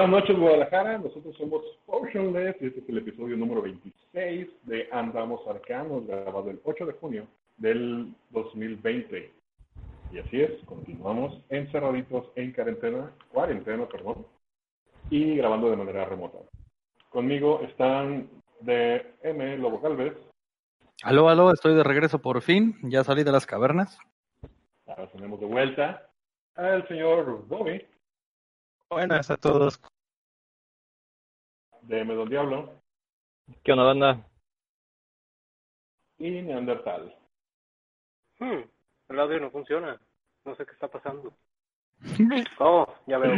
Buenas noches, Guadalajara. Nosotros somos Potionless y este es el episodio número 26 de Andamos Arcanos, grabado el 8 de junio del 2020. Y así es, continuamos encerraditos en cuarentena, cuarentena, perdón, y grabando de manera remota. Conmigo están de M. Lobo Calves. Aló, aló, estoy de regreso por fin. Ya salí de las cavernas. Ahora tenemos de vuelta al señor Bobby. Buenas a todos. De. Don Diablo. ¿Qué onda, banda? Y Neandertal. Hmm, el audio no funciona. No sé qué está pasando. Oh, ya veo.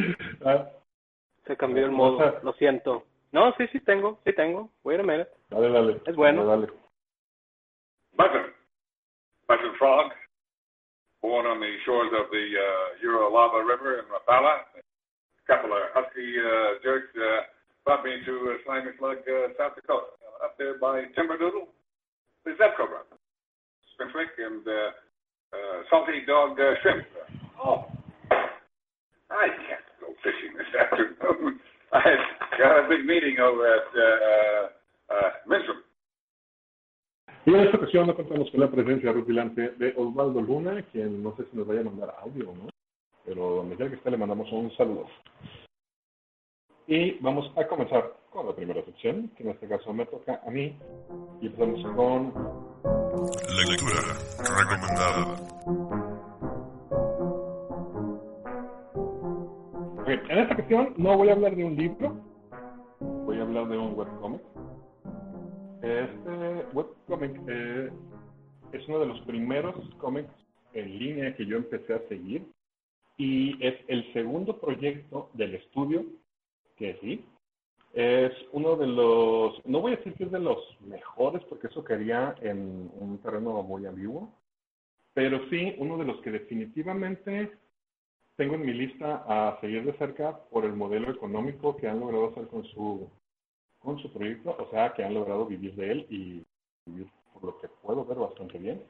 Ah, Se cambió el modo. Lo siento. No, sí, sí tengo. Sí tengo. Wait a minute. dale, dale. Es bueno. Dale, dale. Button. Button Frog, born on the shores of the uh, Uralava River in Rapala. Couple of husky uh, jerks uh, brought me to uh, Slimy Slug, uh, South Dakota, up there by Timberdoodle. The Zepco brothers, Spinflick and uh, uh, Salty Dog uh, Shrimp. Oh, I can't go fishing this afternoon. I've got a big meeting over at uh, uh, uh, Minstrom. Y en esta ocasión no contamos con la presencia rutilante de Osvaldo Luna, quien no sé si nos vaya a mandar audio o no, pero donde quiera que esté le mandamos un saludo. Y vamos a comenzar con la primera sección, que en este caso me toca a mí, y empezamos con Lectura recomendada. Ok, en esta ocasión no voy a hablar de un libro, voy a hablar de un webcomic. Este webcomic eh, es uno de los primeros cómics en línea que yo empecé a seguir y es el segundo proyecto del estudio que sí. Es uno de los, no voy a decir que es de los mejores porque eso quería en un terreno muy ambiguo, pero sí uno de los que definitivamente tengo en mi lista a seguir de cerca por el modelo económico que han logrado hacer con su con su proyecto, o sea, que han logrado vivir de él y vivir, por lo que puedo ver, bastante bien.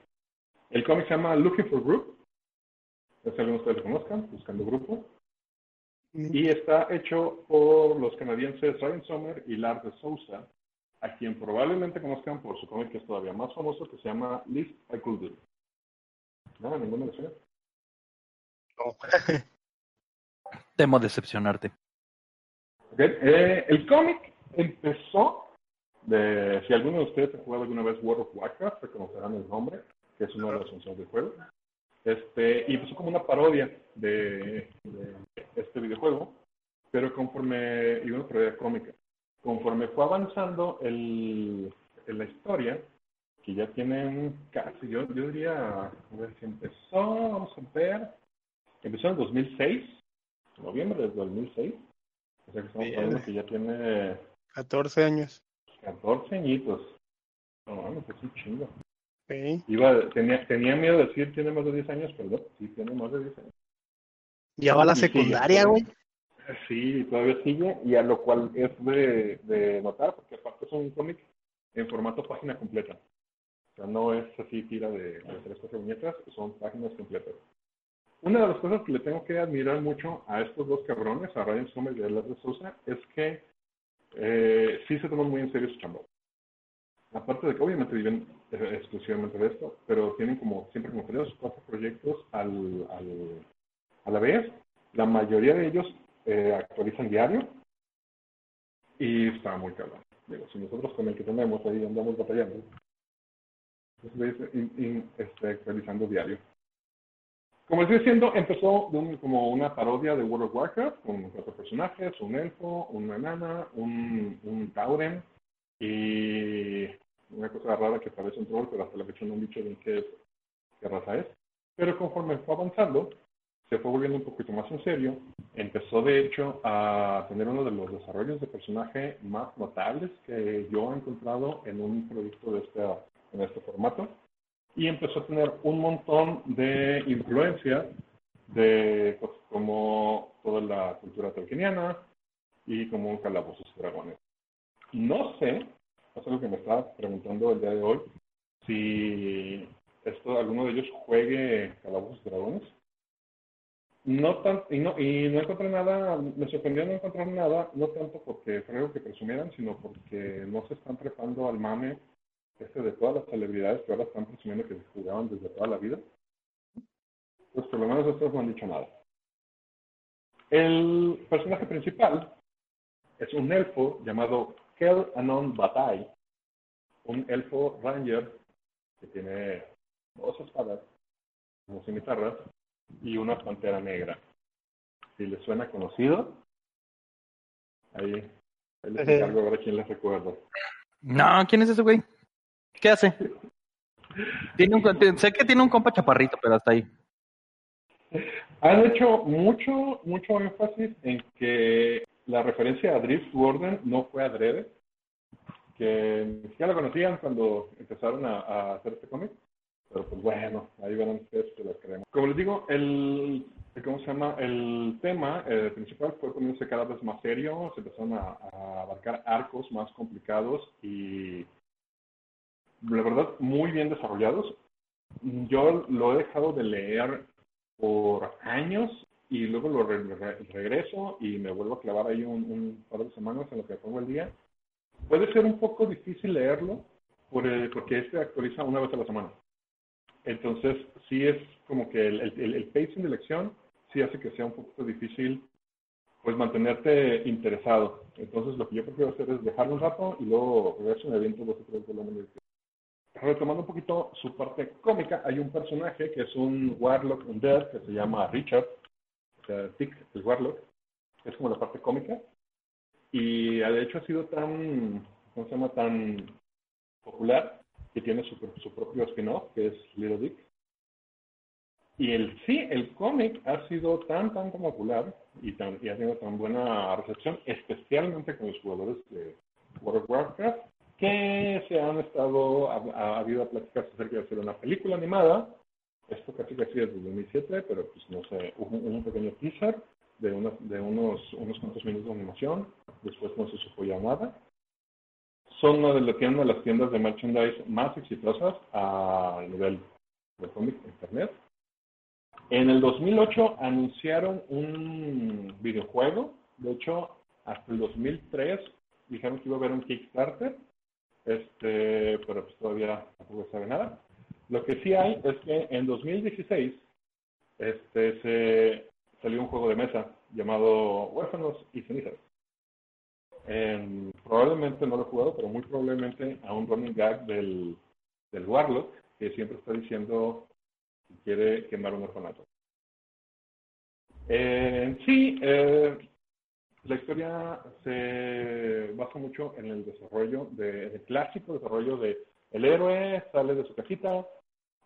El cómic se llama Looking for Group, no si algunos de ustedes lo conozcan, Buscando Grupo, y está hecho por los canadienses Ryan Sommer y Lars de Souza, a quien probablemente conozcan por su cómic que es todavía más famoso, que se llama List I Could Do. Nada, ninguna le suena. Temo decepcionarte. Ok, eh, el cómic empezó de, si alguno de ustedes ha jugado alguna vez World of Warcraft, reconocerán el nombre, que es una de las funciones del juego. Este, y empezó como una parodia de, de este videojuego, pero conforme, y una parodia cómica, conforme fue avanzando el, en la historia, que ya tienen casi, yo, yo diría, a ver si empezó, vamos a ver, empezó en 2006, noviembre del 2006, o sea que estamos hablando que ya tiene 14 años. 14 añitos. No, mames, es un chingo. Iba, tenía, tenía miedo de decir tiene más de 10 años, pero no, sí tiene más de 10 años. Ya va a la secundaria, güey. Sí, todavía sigue, y a lo cual es de, de notar, porque aparte es un cómic en formato página completa. O sea, no es así tira de, de tres, cuatro viñetas, son páginas completas. Una de las cosas que le tengo que admirar mucho a estos dos cabrones, a Ryan Sommer y a Lars de Sousa, es que eh, sí se toman muy en serio su chamba. Aparte de que obviamente viven exclusivamente de esto, pero tienen como siempre como tres cuatro proyectos al, al, a la vez. La mayoría de ellos eh, actualizan diario y está muy cabrón. Digo, si nosotros con el que tenemos ahí andamos batallando, pues, este, actualizando diario. Como estoy diciendo, empezó como una parodia de World of Warcraft con cuatro personajes, un elfo, una enana, un, un tauren y una cosa rara que parece un troll, pero hasta la fecha no han dicho bien qué, qué raza es. Pero conforme fue avanzando, se fue volviendo un poquito más en serio. Empezó, de hecho, a tener uno de los desarrollos de personaje más notables que yo he encontrado en un proyecto de este, en este formato. Y empezó a tener un montón de influencias de cosas como toda la cultura tolkieniana y como un calabozos dragones. No sé, es algo que me estaba preguntando el día de hoy, si esto, alguno de ellos juegue calabozos y dragones. No tan, y no, y no encontré nada, me sorprendió no encontrar nada, no tanto porque creo que presumieran, sino porque no se están trepando al mame este de todas las celebridades que ahora están presumiendo que jugaban desde toda la vida. Pues por lo menos estos no han dicho nada. El personaje principal es un elfo llamado Kel Anon Batai, un elfo ranger que tiene dos espadas, dos cimitarras, y una pantera negra. Si les suena conocido, ahí, ahí les encargo a ver a quién les recuerdo. No, ¿quién es ese güey? ¿Qué hace? Tiene un, sé que tiene un compa chaparrito, pero hasta ahí. Han hecho mucho, mucho énfasis en que la referencia a Drift Warden no fue adrede, que ya lo conocían cuando empezaron a, a hacer este cómic, pero pues bueno, ahí verán ustedes que lo creemos. Como les digo, el, ¿cómo se llama? El tema eh, principal fue poniéndose cada vez más serio, se empezaron a, a, abarcar arcos más complicados y la verdad muy bien desarrollados. Yo lo he dejado de leer por años y luego lo re re regreso y me vuelvo a clavar ahí un, un, par de semanas en lo que pongo el día. Puede ser un poco difícil leerlo por, eh, porque este actualiza una vez a la semana. Entonces, sí es como que el, el, el pacing de lección sí hace que sea un poquito difícil pues mantenerte interesado. Entonces, lo que yo prefiero hacer es dejarlo un rato y luego regreso un evento dos o tres volúmenes. Retomando un poquito su parte cómica, hay un personaje que es un Warlock Undead que se llama Richard, o sea, el Warlock, es como la parte cómica. Y de hecho ha sido tan, ¿cómo se llama? Tan popular que tiene su, su propio spin-off, que es Little Dick. Y el sí, el cómic ha sido tan, tan popular y, tan, y ha tenido tan buena recepción, especialmente con los jugadores de World of Warcraft, que se han estado, ha, ha habido pláticas acerca de hacer una película animada. Esto casi casi desde 2007, pero pues no sé, hubo un, pequeño teaser de, una, de unos, cuantos minutos de animación. Después no se supo ya nada son una de, las, tiendas de merchandise más exitosas a nivel de cómic internet. En el 2008 anunciaron un videojuego. De hecho, hasta el 2003 dijeron que iba a haber un Kickstarter, este, pero pues todavía tampoco sabe nada. Lo que sí hay es que en 2016 este, se salió un juego de mesa llamado Huérfanos y Cenizas. Eh, probablemente no lo he jugado, pero muy probablemente a un running gag del, del Warlock, que siempre está diciendo que quiere quemar un orfanato. Eh, sí, eh, la historia se basa mucho en el desarrollo, de, el clásico desarrollo de el héroe sale de su cajita,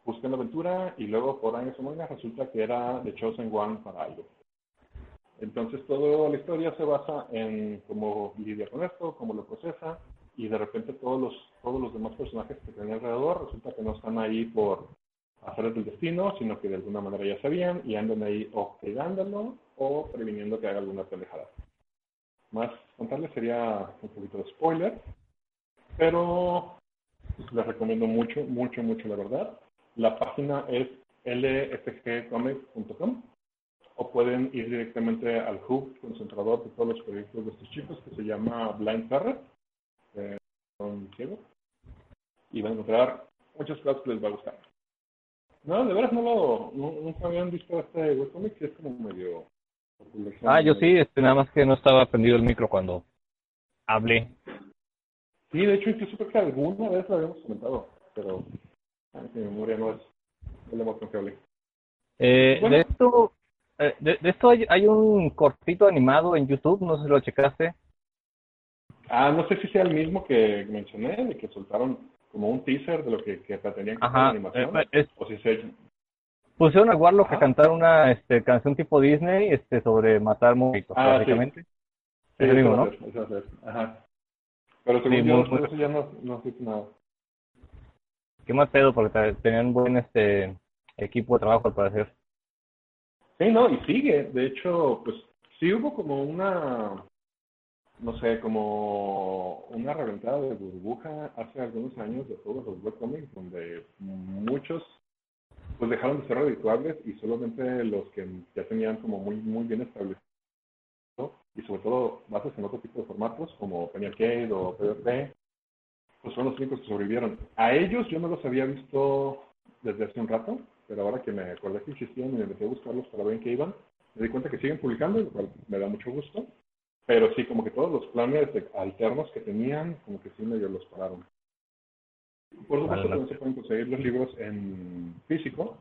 busca la aventura y luego por años o mangas resulta que era The Chosen One para algo. Entonces, toda la historia se basa en cómo lidia con esto, cómo lo procesa, y de repente todos los, todos los demás personajes que tienen alrededor resulta que no están ahí por hacer el destino, sino que de alguna manera ya sabían y andan ahí o o previniendo que haga alguna pendejada. Más contarles sería un poquito de spoiler, pero les recomiendo mucho, mucho, mucho la verdad. La página es lfgcomics.com o pueden ir directamente al hub concentrador de todos los proyectos de estos chicos que se llama Blind Parrot, eh, y van a encontrar muchas cosas que les va a gustar. No, de veras no lo, nunca habían visto este webcomic, que es como medio... Ah, yo sí, este, nada más que no estaba prendido el micro cuando hablé. Sí, de hecho, incluso creo que alguna vez lo habíamos comentado, pero mi memoria no es el más confiable. Eh, bueno, de esto, eh, de, de, esto hay, hay, un cortito animado en YouTube, no sé si lo checaste. Ah, no sé si sea el mismo que mencioné, de que soltaron como un teaser de lo que, que pretendían Ajá, la animación. Eh, es, o si sea... Pusieron a Warlock a cantar una este, canción tipo Disney este, sobre matar monstruos, Ah, sí. básicamente. Sí, Eso mismo, va a ¿no? ser, eso va a ser. Ajá. Pero según Sí, yo, muy- muy- eso ya no, no sé nada. Qué mal pedo, porque te- tenían un buen este, equipo de trabajo, al parecer. Sí, no, y sigue. De hecho, pues sí hubo como una, no sé, como una reventada de burbuja hace algunos años de todos los webcomics, donde muchos pues dejaron de ser redituables y solamente los que ya tenían como muy muy bien establecido y sobre todo bases en otro tipo de formatos como Penny Arcade o PvP, pues fueron los únicos que sobrevivieron. A ellos yo no los había visto desde hace un rato, pero ahora que me acordé que existían y me metí a buscarlos para ver en qué iban, me di cuenta que siguen publicando, lo cual me da mucho gusto. Pero sí, como que todos los planes alternos que tenían, como que sí medio los pararon. Por supuesto, también se pueden conseguir los libros en físico.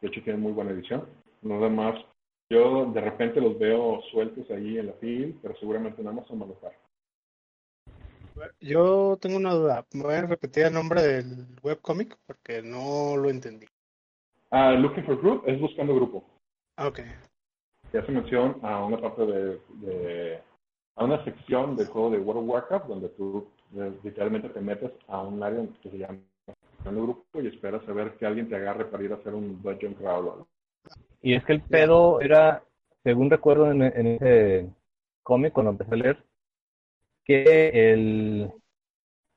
De hecho, tienen muy buena edición. Nada más, yo de repente los veo sueltos ahí en la fil, pero seguramente en Amazon me los bajo. Yo tengo una duda. ¿Me voy a repetir el nombre del webcomic? Porque no lo entendí. Ah, Looking for Group es buscando grupo. Ah, ok. que hace mención a una parte de, de- a una sección del juego de World of Warcraft donde tú eh, literalmente te metes a un área que se llama buscando grupo y esperas a ver que alguien te agarre para ir a hacer un dungeon crawl. o algo. Y es que el pedo era, según recuerdo en, en ese cómic, cuando empecé a leer, que el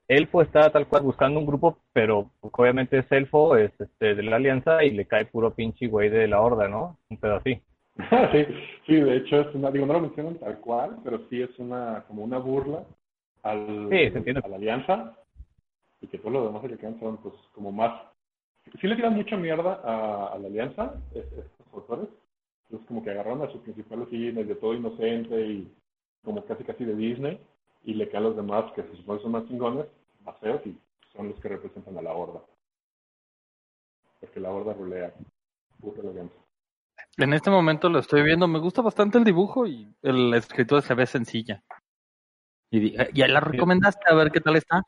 elfo está tal cual buscando un grupo, pero obviamente es elfo, es este, de la alianza y le cae puro pinche güey de la horda, ¿no? Un pedo así. sí, sí, de hecho es una, digo, no lo mencionan tal cual, pero sí es una como una burla al, Sí, se entiende. a la alianza y que todos los demás que le quedan son pues como más sí le tiran mucha mierda a, a la alianza es- estos autores. Entonces como que agarraron a su principal así de todo inocente y como casi casi de Disney y le caen a los demás que se supone son más chingones más feos y son los que representan a la horda. Porque la horda rulea. Puta la alianza. En este momento lo estoy viendo, me gusta bastante el dibujo y el escritura se ve sencilla. Y eh, ya la recomendaste, a ver qué tal está.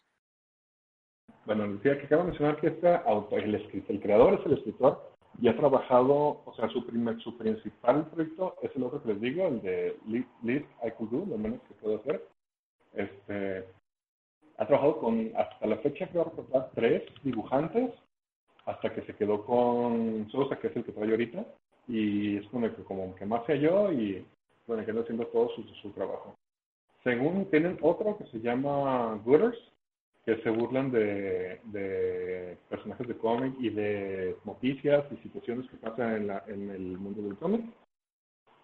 Bueno, decía que acabo de mencionar que este autor, el, el creador es el escritor y ha trabajado, o sea, su, primer, su principal proyecto es el otro que les digo, el de Least I Could Do, lo menos que puedo hacer. Este, ha trabajado con, hasta la fecha creo recordar, tres dibujantes, hasta que se quedó con Sosa, que es el que trae ahorita, y es con el que como que más se halló y bueno, que anda haciendo todo su, su trabajo. Según tienen otro que se llama Gooders, que se burlan de, de personajes de cómic y de noticias y situaciones que pasan en, la, en el mundo del cómic.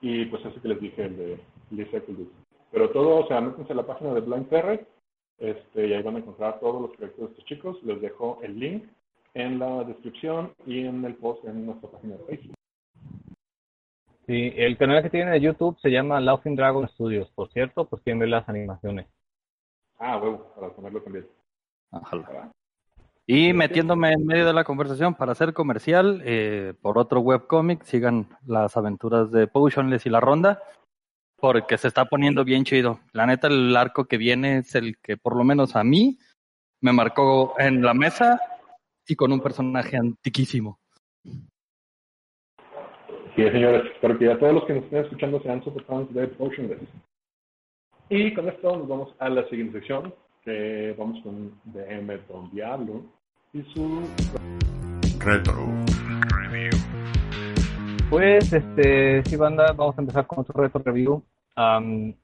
Y pues eso que les dije, el de Lisa Kudus. Pero todo, o sea, métanse a la página de Blind Ferret este, y ahí van a encontrar todos los proyectos de estos chicos. Les dejo el link en la descripción y en el post en nuestra página de Facebook. Sí, el canal que tiene de YouTube se llama Laughing Dragon Studios, por cierto, pues quieren ver las animaciones. Ah, huevo, para ponerlo también. Ojalá. Y metiéndome en medio de la conversación para hacer comercial, eh, por otro webcomic, sigan las aventuras de Potionless y la ronda, porque se está poniendo bien chido. La neta, el arco que viene es el que por lo menos a mí me marcó en la mesa y con un personaje antiquísimo. Sí, señores, espero que ya todos los que nos estén escuchando sean super fans de Potionless. Y con esto nos vamos a la siguiente sección, que vamos con DM Don Diablo y su... Retro. Pues, este, sí, banda, vamos a empezar con otro reto review. Am,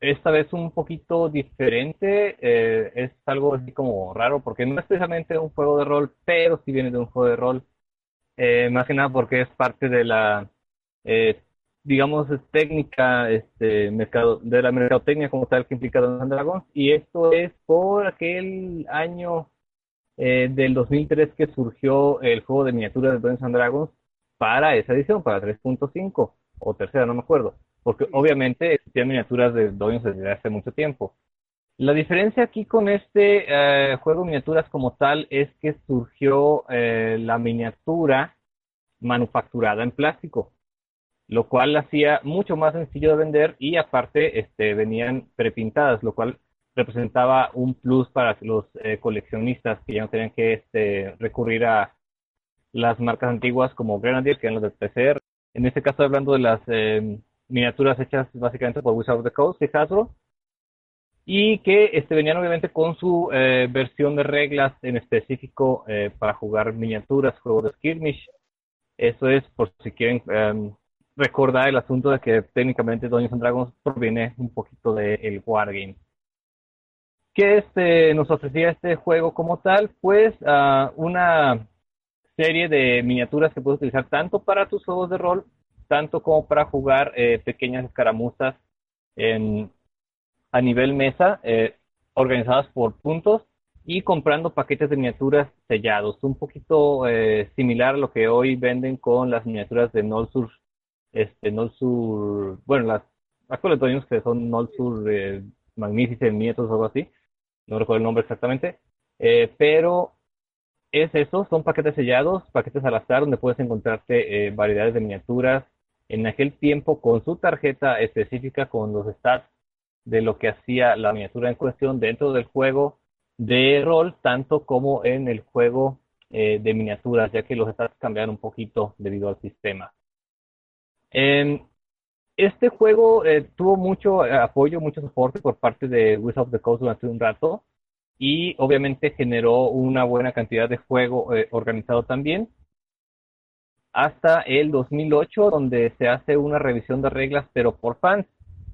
esta vez un poquito diferente, eh, es algo así como raro, porque no es precisamente un juego de rol, pero sí viene de un juego de rol. Eh, más que nada porque es parte de la, eh, digamos, es técnica este, mercado, de la mercadotecnia como tal que implica Dungeons and Dragons. Y esto es por aquel año eh, del 2003 que surgió el juego de miniaturas de Dungeons and Dragons para esa edición, para 3.5 o tercera, no me acuerdo. Porque obviamente existían miniaturas de Dungeons desde hace mucho tiempo. La diferencia aquí con este eh, juego de miniaturas como tal es que surgió eh, la miniatura manufacturada en plástico, lo cual hacía mucho más sencillo de vender y aparte este, venían prepintadas, lo cual representaba un plus para los eh, coleccionistas que ya no tenían que este, recurrir a las marcas antiguas como Grenadier, que eran los de PCR. En este caso hablando de las eh, miniaturas hechas básicamente por Wizard of the Coast y Hasbro. Y que este, venían obviamente con su eh, versión de reglas en específico eh, para jugar miniaturas, juegos de skirmish. Eso es por si quieren em, recordar el asunto de que técnicamente Dungeons and Dragons proviene un poquito del Wargame. ¿Qué este, nos ofrecía este juego como tal? Pues uh, una serie de miniaturas que puedes utilizar tanto para tus juegos de rol, tanto como para jugar eh, pequeñas escaramuzas a nivel mesa, eh, organizadas por puntos y comprando paquetes de miniaturas sellados, un poquito eh, similar a lo que hoy venden con las miniaturas de Nolsur, este Nolsur, bueno, las actuales que son Nolsur eh, Magnificent Nietos o algo así, no recuerdo el nombre exactamente, pero es eso, son paquetes sellados, paquetes al azar donde puedes encontrarte eh, variedades de miniaturas en aquel tiempo con su tarjeta específica con los stats de lo que hacía la miniatura en cuestión dentro del juego de rol, tanto como en el juego eh, de miniaturas, ya que los stats cambiaron un poquito debido al sistema. Este juego eh, tuvo mucho apoyo, mucho soporte por parte de Wizards of the Coast durante un rato y obviamente generó una buena cantidad de juego eh, organizado también. Hasta el 2008, donde se hace una revisión de reglas, pero por fans.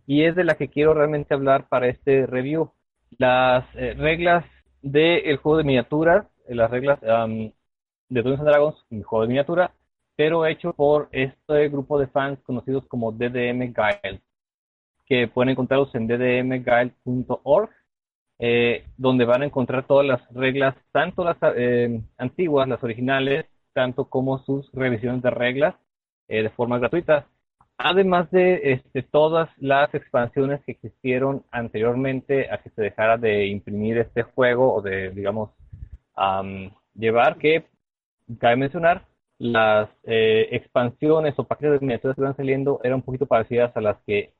Y es de la que quiero realmente hablar para este review. Las eh, reglas del juego de miniaturas, eh, las reglas de Dungeons Dragons, un juego de miniatura, pero hecho por este grupo de fans conocidos como DDM Guild, que pueden encontrarlos en ddmguild.org eh, donde van a encontrar todas las reglas, tanto las eh, antiguas, las originales, tanto como sus revisiones de reglas eh, de forma gratuita. Además de este, todas las expansiones que existieron anteriormente a que se dejara de imprimir este juego o de, digamos, llevar, que cabe mencionar, las expansiones o paquetes de miniaturas que iban saliendo eran un poquito parecidas a las que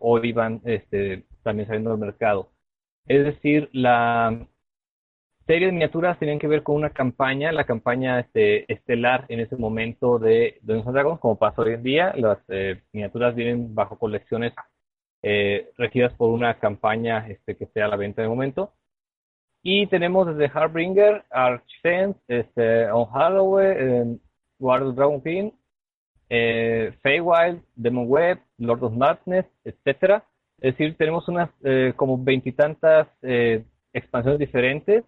hoy van este, también saliendo del mercado. Es decir, la serie de miniaturas tenían que ver con una campaña, la campaña este, estelar en ese momento de Dungeons Dragons, como pasa hoy en día. Las eh, miniaturas vienen bajo colecciones eh, regidas por una campaña este, que esté a la venta de momento. Y tenemos desde Harbinger, Archfence, este, On Halloween, Guard of Dragon King, eh, Feywild, Demon Web, Lord of Madness, etcétera es decir, tenemos unas eh, como veintitantas eh, expansiones diferentes,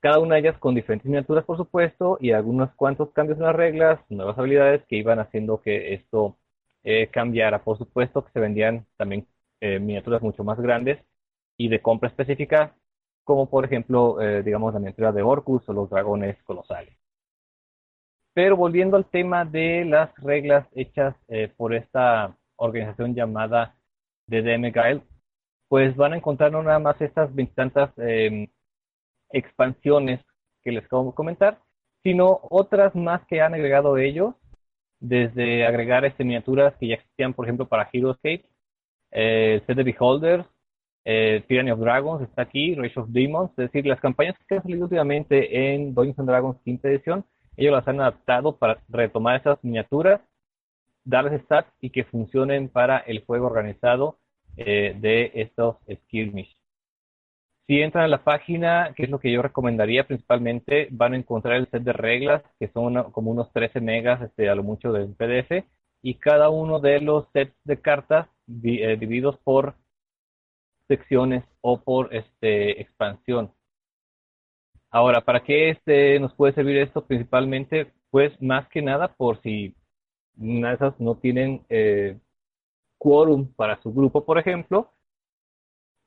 cada una de ellas con diferentes miniaturas, por supuesto, y algunos cuantos cambios en las reglas, nuevas habilidades que iban haciendo que esto eh, cambiara. Por supuesto que se vendían también miniaturas mucho más grandes y de compra específica, como por ejemplo, digamos, la miniatura de Orcus o los dragones colosales. Pero volviendo al tema de las reglas hechas por esta organización llamada de DM pues van a encontrar no nada más estas veintitantas eh, expansiones que les acabo de comentar, sino otras más que han agregado ellos, desde agregar este, miniaturas que ya existían, por ejemplo, para Heroescape, eh, set de Beholders, eh, Tyranny of Dragons está aquí, Rage of Demons, es decir, las campañas que han salido últimamente en Dungeons and Dragons quinta edición, ellos las han adaptado para retomar esas miniaturas darles stats y que funcionen para el juego organizado eh, de estos skirmish. Si entran a la página, que es lo que yo recomendaría principalmente, van a encontrar el set de reglas, que son como unos 13 megas este, a lo mucho del PDF, y cada uno de los sets de cartas eh, divididos por secciones o por este, expansión. Ahora, ¿para qué este, nos puede servir esto principalmente? Pues más que nada por si una no tienen eh, quórum para su grupo, por ejemplo,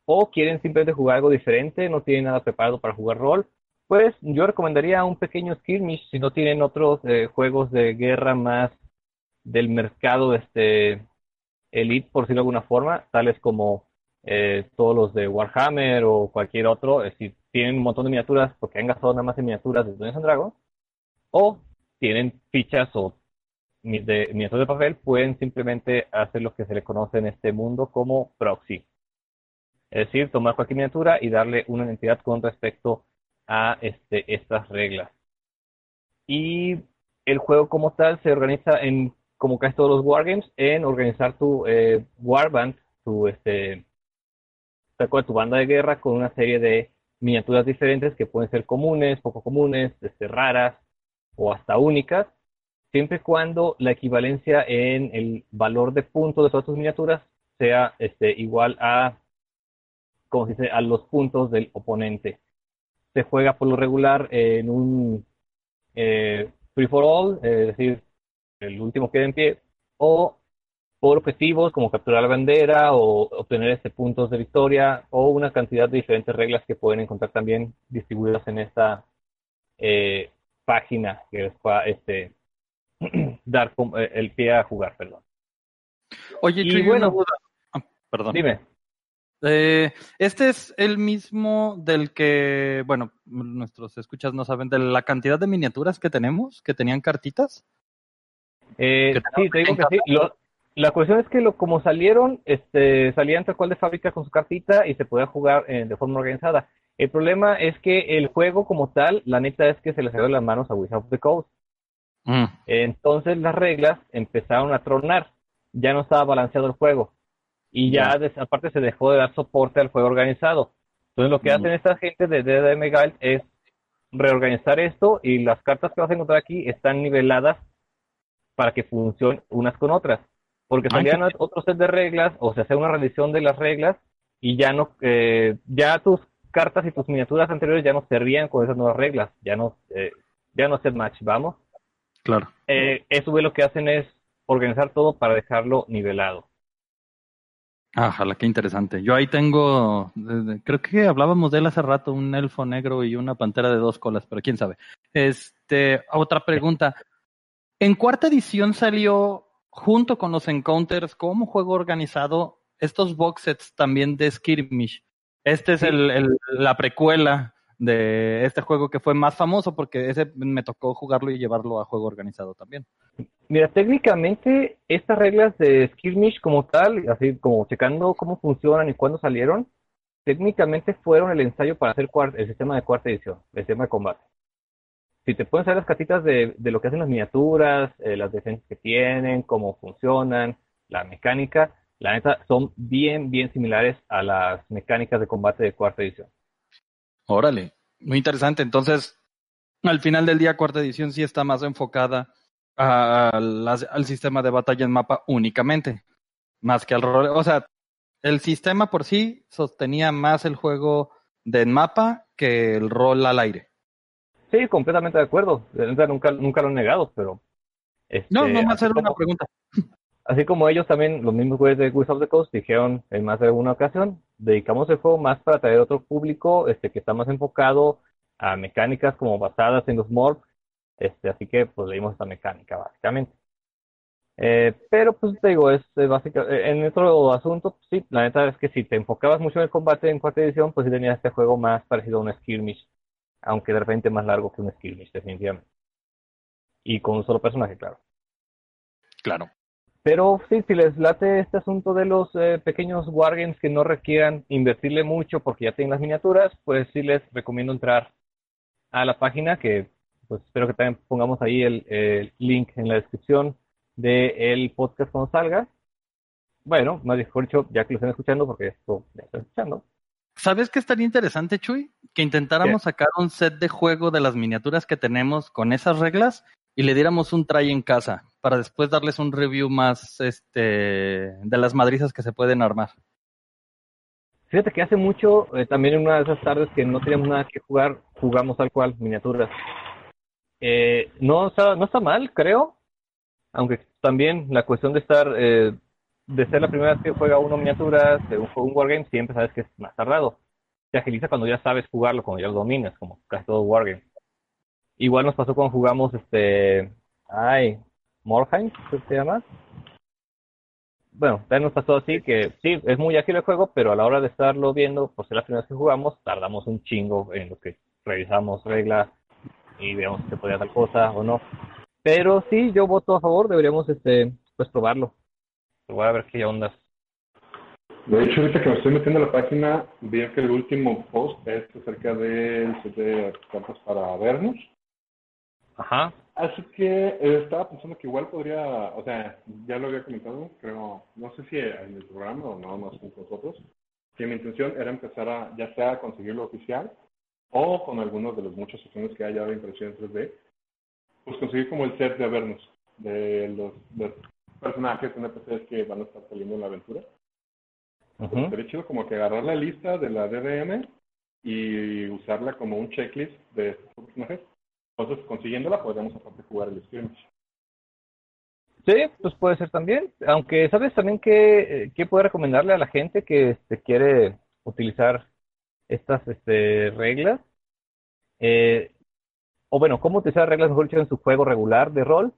o quieren simplemente jugar algo diferente, no tienen nada preparado para jugar rol, pues yo recomendaría un pequeño skirmish si no tienen otros eh, juegos de guerra más del mercado este elite, por decirlo de alguna forma, tales como eh, todos los de Warhammer o cualquier otro, si tienen un montón de miniaturas porque han gastado nada más en miniaturas de Dungeons Dragons, o tienen fichas o de miniaturas de papel pueden simplemente hacer lo que se le conoce en este mundo como proxy. Es decir, tomar cualquier miniatura y darle una identidad con respecto a este, estas reglas. Y el juego como tal se organiza en, como casi todos los wargames, en organizar tu eh, warband, tu, este, tu banda de guerra con una serie de miniaturas diferentes que pueden ser comunes, poco comunes, este, raras o hasta únicas, siempre y cuando la equivalencia en el valor de puntos de todas tus miniaturas sea este, igual a, como se dice, a los puntos del oponente. Se juega por lo regular en un eh, free for all, es decir, el último queda en pie, o por objetivos como capturar la bandera o obtener este puntos de victoria o una cantidad de diferentes reglas que pueden encontrar también distribuidas en esta eh, página que les pueda este, dar eh, el pie a jugar, perdón. Oye, y bueno, ah, perdón. Dime. Eh, este es el mismo del que, bueno, nuestros escuchas no saben de la cantidad de miniaturas que tenemos, que tenían cartitas. Eh, sí, te digo que sí. La cuestión es que lo, como salieron, este, salían tal cual de fábrica con su cartita y se podía jugar de forma organizada. El problema es que el juego como tal, la neta es que se le salió de las manos a Wizard of the Coast. Mm. Entonces las reglas empezaron a tronar. Ya no estaba balanceado el juego. Y ya, aparte se dejó de dar soporte al juego organizado. Entonces lo que mm. hacen estas gente de DDM Guild es reorganizar esto y las cartas que vas a encontrar aquí están niveladas para que funcionen unas con otras. Porque salían otros set de reglas o se hace una revisión de las reglas y ya no, eh, ya tus cartas y tus miniaturas anteriores ya no servían con esas nuevas reglas, ya no, eh, ya no set match, vamos. Claro. Eh, eso lo que hacen es organizar todo para dejarlo nivelado. Ajá, qué interesante. Yo ahí tengo, creo que hablábamos de él hace rato, un elfo negro y una pantera de dos colas, pero quién sabe. Este, otra pregunta. En cuarta edición salió junto con los encounters como juego organizado estos box sets también de Skirmish. Este es el, la precuela de este juego que fue más famoso porque ese me tocó jugarlo y llevarlo a juego organizado también. Mira, técnicamente estas reglas de Skirmish como tal, así como checando cómo funcionan y cuándo salieron, técnicamente fueron el ensayo para hacer el sistema de cuarta edición, el sistema de combate. Si te pueden saber las casitas de, lo que hacen las miniaturas, eh, las defensas que tienen, cómo funcionan, la mecánica, la neta son bien, bien similares a las mecánicas de combate de cuarta edición. Órale, muy interesante. Entonces, al final del día, cuarta edición sí está más enfocada al sistema de batalla en mapa únicamente, más que al rol. O sea, el sistema por sí sostenía más el juego de mapa que el rol al aire. Sí, completamente de acuerdo. Nunca, nunca lo he negado, pero... no, no más era una pregunta. Así como ellos también, los mismos jueces de Wizards of the Coast, dijeron en más de una ocasión, dedicamos el juego más para atraer otro público este, que está más enfocado a mecánicas como basadas en los morphs, este, así que pues leímos esta mecánica básicamente. Eh, pero pues te digo, es básicamente, eh, en otro asunto, sí, la neta es que si te enfocabas mucho en el combate en cuarta edición, pues sí tenías este juego más parecido a un skirmish, aunque de repente más largo que un skirmish, definitivamente. Y con un solo personaje, claro. Claro. Pero sí, si les late este asunto de los eh, pequeños wargames que no requieran invertirle mucho porque ya tienen las miniaturas, pues sí les recomiendo entrar a la página que pues espero que también pongamos ahí el, link en la descripción del podcast cuando salga. Bueno, más dicho, ya que lo están escuchando, porque esto ya están escuchando. ¿Sabes qué estaría interesante, Chuy? Que intentáramos sacar un set de juego de las miniaturas que tenemos con esas reglas y le diéramos un try en casa para después darles un review más este de las madrizas que se pueden armar. Fíjate que hace mucho, eh, también en una de esas tardes que no teníamos nada que jugar, jugamos tal cual, miniaturas. Eh, no, está, no está mal, creo. Aunque también la cuestión de estar, eh, de ser la primera vez que juega uno miniaturas de un, un wargame, siempre sabes que es más tardado. Se agiliza cuando ya sabes jugarlo, cuando ya lo dominas, como casi todo wargame. Igual nos pasó cuando jugamos este. Ay, Morheim, ¿qué se llama? Bueno, también nos pasó así que sí, es muy ágil el juego, pero a la hora de estarlo viendo, por ser la primera vez que jugamos, tardamos un chingo en lo que revisamos reglas y veamos si se podía tal cosa o no. Pero sí, yo voto a favor, deberíamos este pues probarlo. Voy a ver qué ondas. De hecho, ahorita que me estoy metiendo a la página, vi que el último post es acerca del set de cartas para vernos. Ajá. Así que eh, estaba pensando que igual podría, o sea, ya lo había comentado, creo, no sé si en el programa o nada más con nosotros, que mi intención era empezar a, ya sea a conseguirlo oficial o con algunos de los muchos opciones que hay ya de impresión en 3D, pues conseguir como el set de Avernus, de los, de los personajes NPCs que van a estar saliendo en la aventura. Ujú. Sería chido como que agarrar la lista de la DDM y usarla como un checklist de estos personajes. Entonces, consiguiéndola, podríamos aparte jugar el skirmish. Sí, pues puede ser también. Aunque, ¿sabes también qué, qué puede recomendarle a la gente que este, quiere utilizar estas este, reglas? Eh, o bueno, ¿cómo utilizar reglas mejor dicho en su juego regular de rol?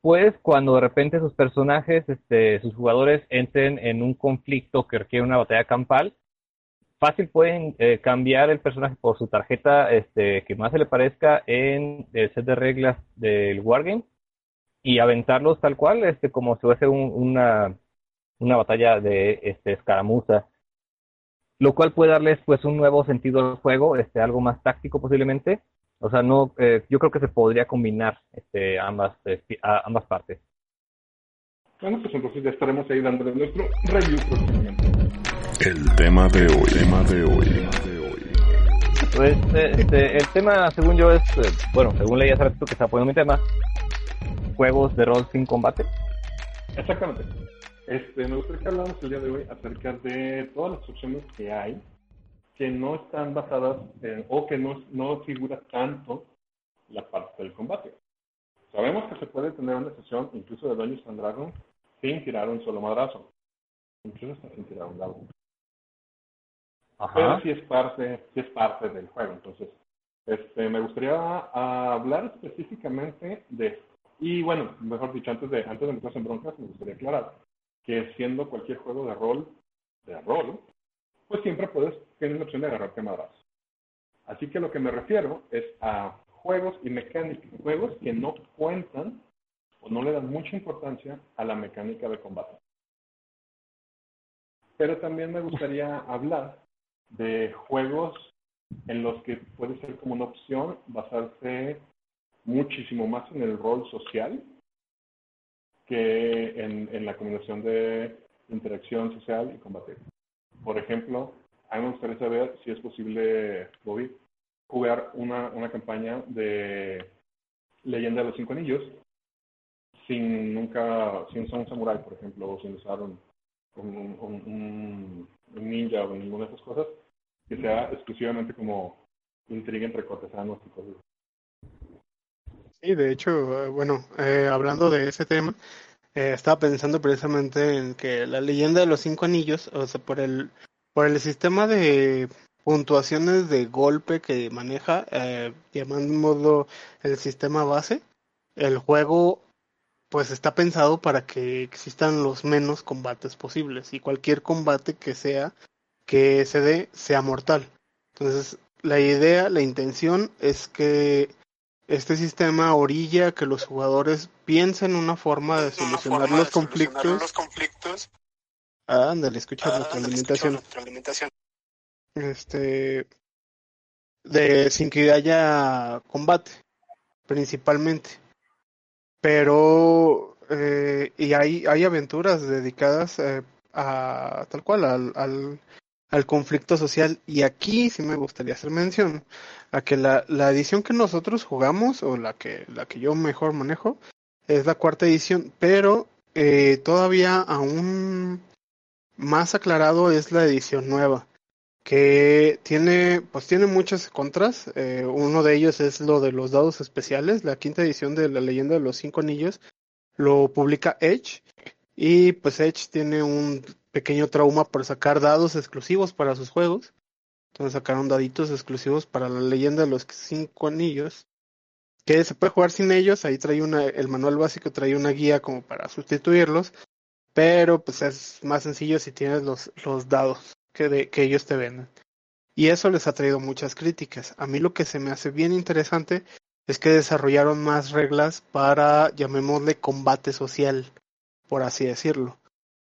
Pues cuando de repente sus personajes, este, sus jugadores entren en un conflicto que requiere una batalla campal, fácil pueden eh, cambiar el personaje por su tarjeta este, que más se le parezca en el set de reglas del Wargame y aventarlos tal cual, este, como si fuese un- una, una batalla de este, escaramuza. Lo cual puede darles pues un nuevo sentido al juego, este, algo más táctico posiblemente. O sea, no, eh, yo creo que se podría combinar este, ambas, eh, a- ambas partes. Bueno, pues entonces ya estaremos ahí dándole nuestro review próximamente. El tema de hoy, tema de hoy. Pues eh, este, el tema, según yo, es, eh, bueno, según leí hace ratito que está poniendo mi tema, juegos de rol sin combate. Exactamente. Este, me gustaría que habláramos el día de hoy acerca de todas las opciones que hay que no están basadas en, o que no, no figura tanto la parte del combate. Sabemos que se puede tener una sesión incluso de Dungeons and Dragons sin tirar un solo madrazo. Incluso hasta sin tirar un dado. Pero sí es parte, sí es parte del juego. Entonces, este, me gustaría ah, hablar específicamente de. Y bueno, mejor dicho, antes de, antes de meterse en broncas, me gustaría aclarar que siendo cualquier juego de rol, de rol, pues siempre puedes tener la opción de agarrarte madrazos. Así que lo que me refiero es a juegos y mecánicas, juegos que no cuentan o no le dan mucha importancia a la mecánica de combate. Pero también me gustaría hablar de juegos en los que puede ser como una opción basarse muchísimo más en el rol social que en, en la combinación de interacción social y combate. Por ejemplo, a mí me gustaría saber si es posible, Bobby, jugar una, una campaña de Leyenda de los Cinco Anillos sin nunca, sin usar un samurai, por ejemplo, o sin usar un ninja o ninguna de esas cosas, que sea exclusivamente como intriga entre cortesanos y cosas. Sí, de hecho, eh, bueno, eh, hablando de ese tema, eh, estaba pensando precisamente en que la leyenda de los cinco anillos, o sea, por el, por el sistema de puntuaciones de golpe que maneja, eh, llamándolo el sistema base, el juego pues está pensado para que existan los menos combates posibles y cualquier combate que sea que se dé sea mortal. Entonces, la idea, la intención es que este sistema orilla que los jugadores piensen una forma de solucionar los conflictos. Ah, ándale, escucha la alimentación. Este de sin que haya combate, principalmente. Pero eh, y hay, hay aventuras dedicadas eh, a tal cual al, al, al conflicto social. Y aquí sí me gustaría hacer mención a que la, la edición que nosotros jugamos, o la que, la que yo mejor manejo, es la cuarta edición, pero eh, todavía aún más aclarado es la edición nueva que tiene pues tiene muchas contras eh, uno de ellos es lo de los dados especiales la quinta edición de la leyenda de los cinco anillos lo publica Edge y pues Edge tiene un pequeño trauma por sacar dados exclusivos para sus juegos entonces sacaron daditos exclusivos para la leyenda de los cinco anillos que se puede jugar sin ellos ahí trae una el manual básico trae una guía como para sustituirlos pero pues es más sencillo si tienes los, los dados que, de, que ellos te venden. Y eso les ha traído muchas críticas. A mí lo que se me hace bien interesante es que desarrollaron más reglas para, llamémosle, combate social, por así decirlo,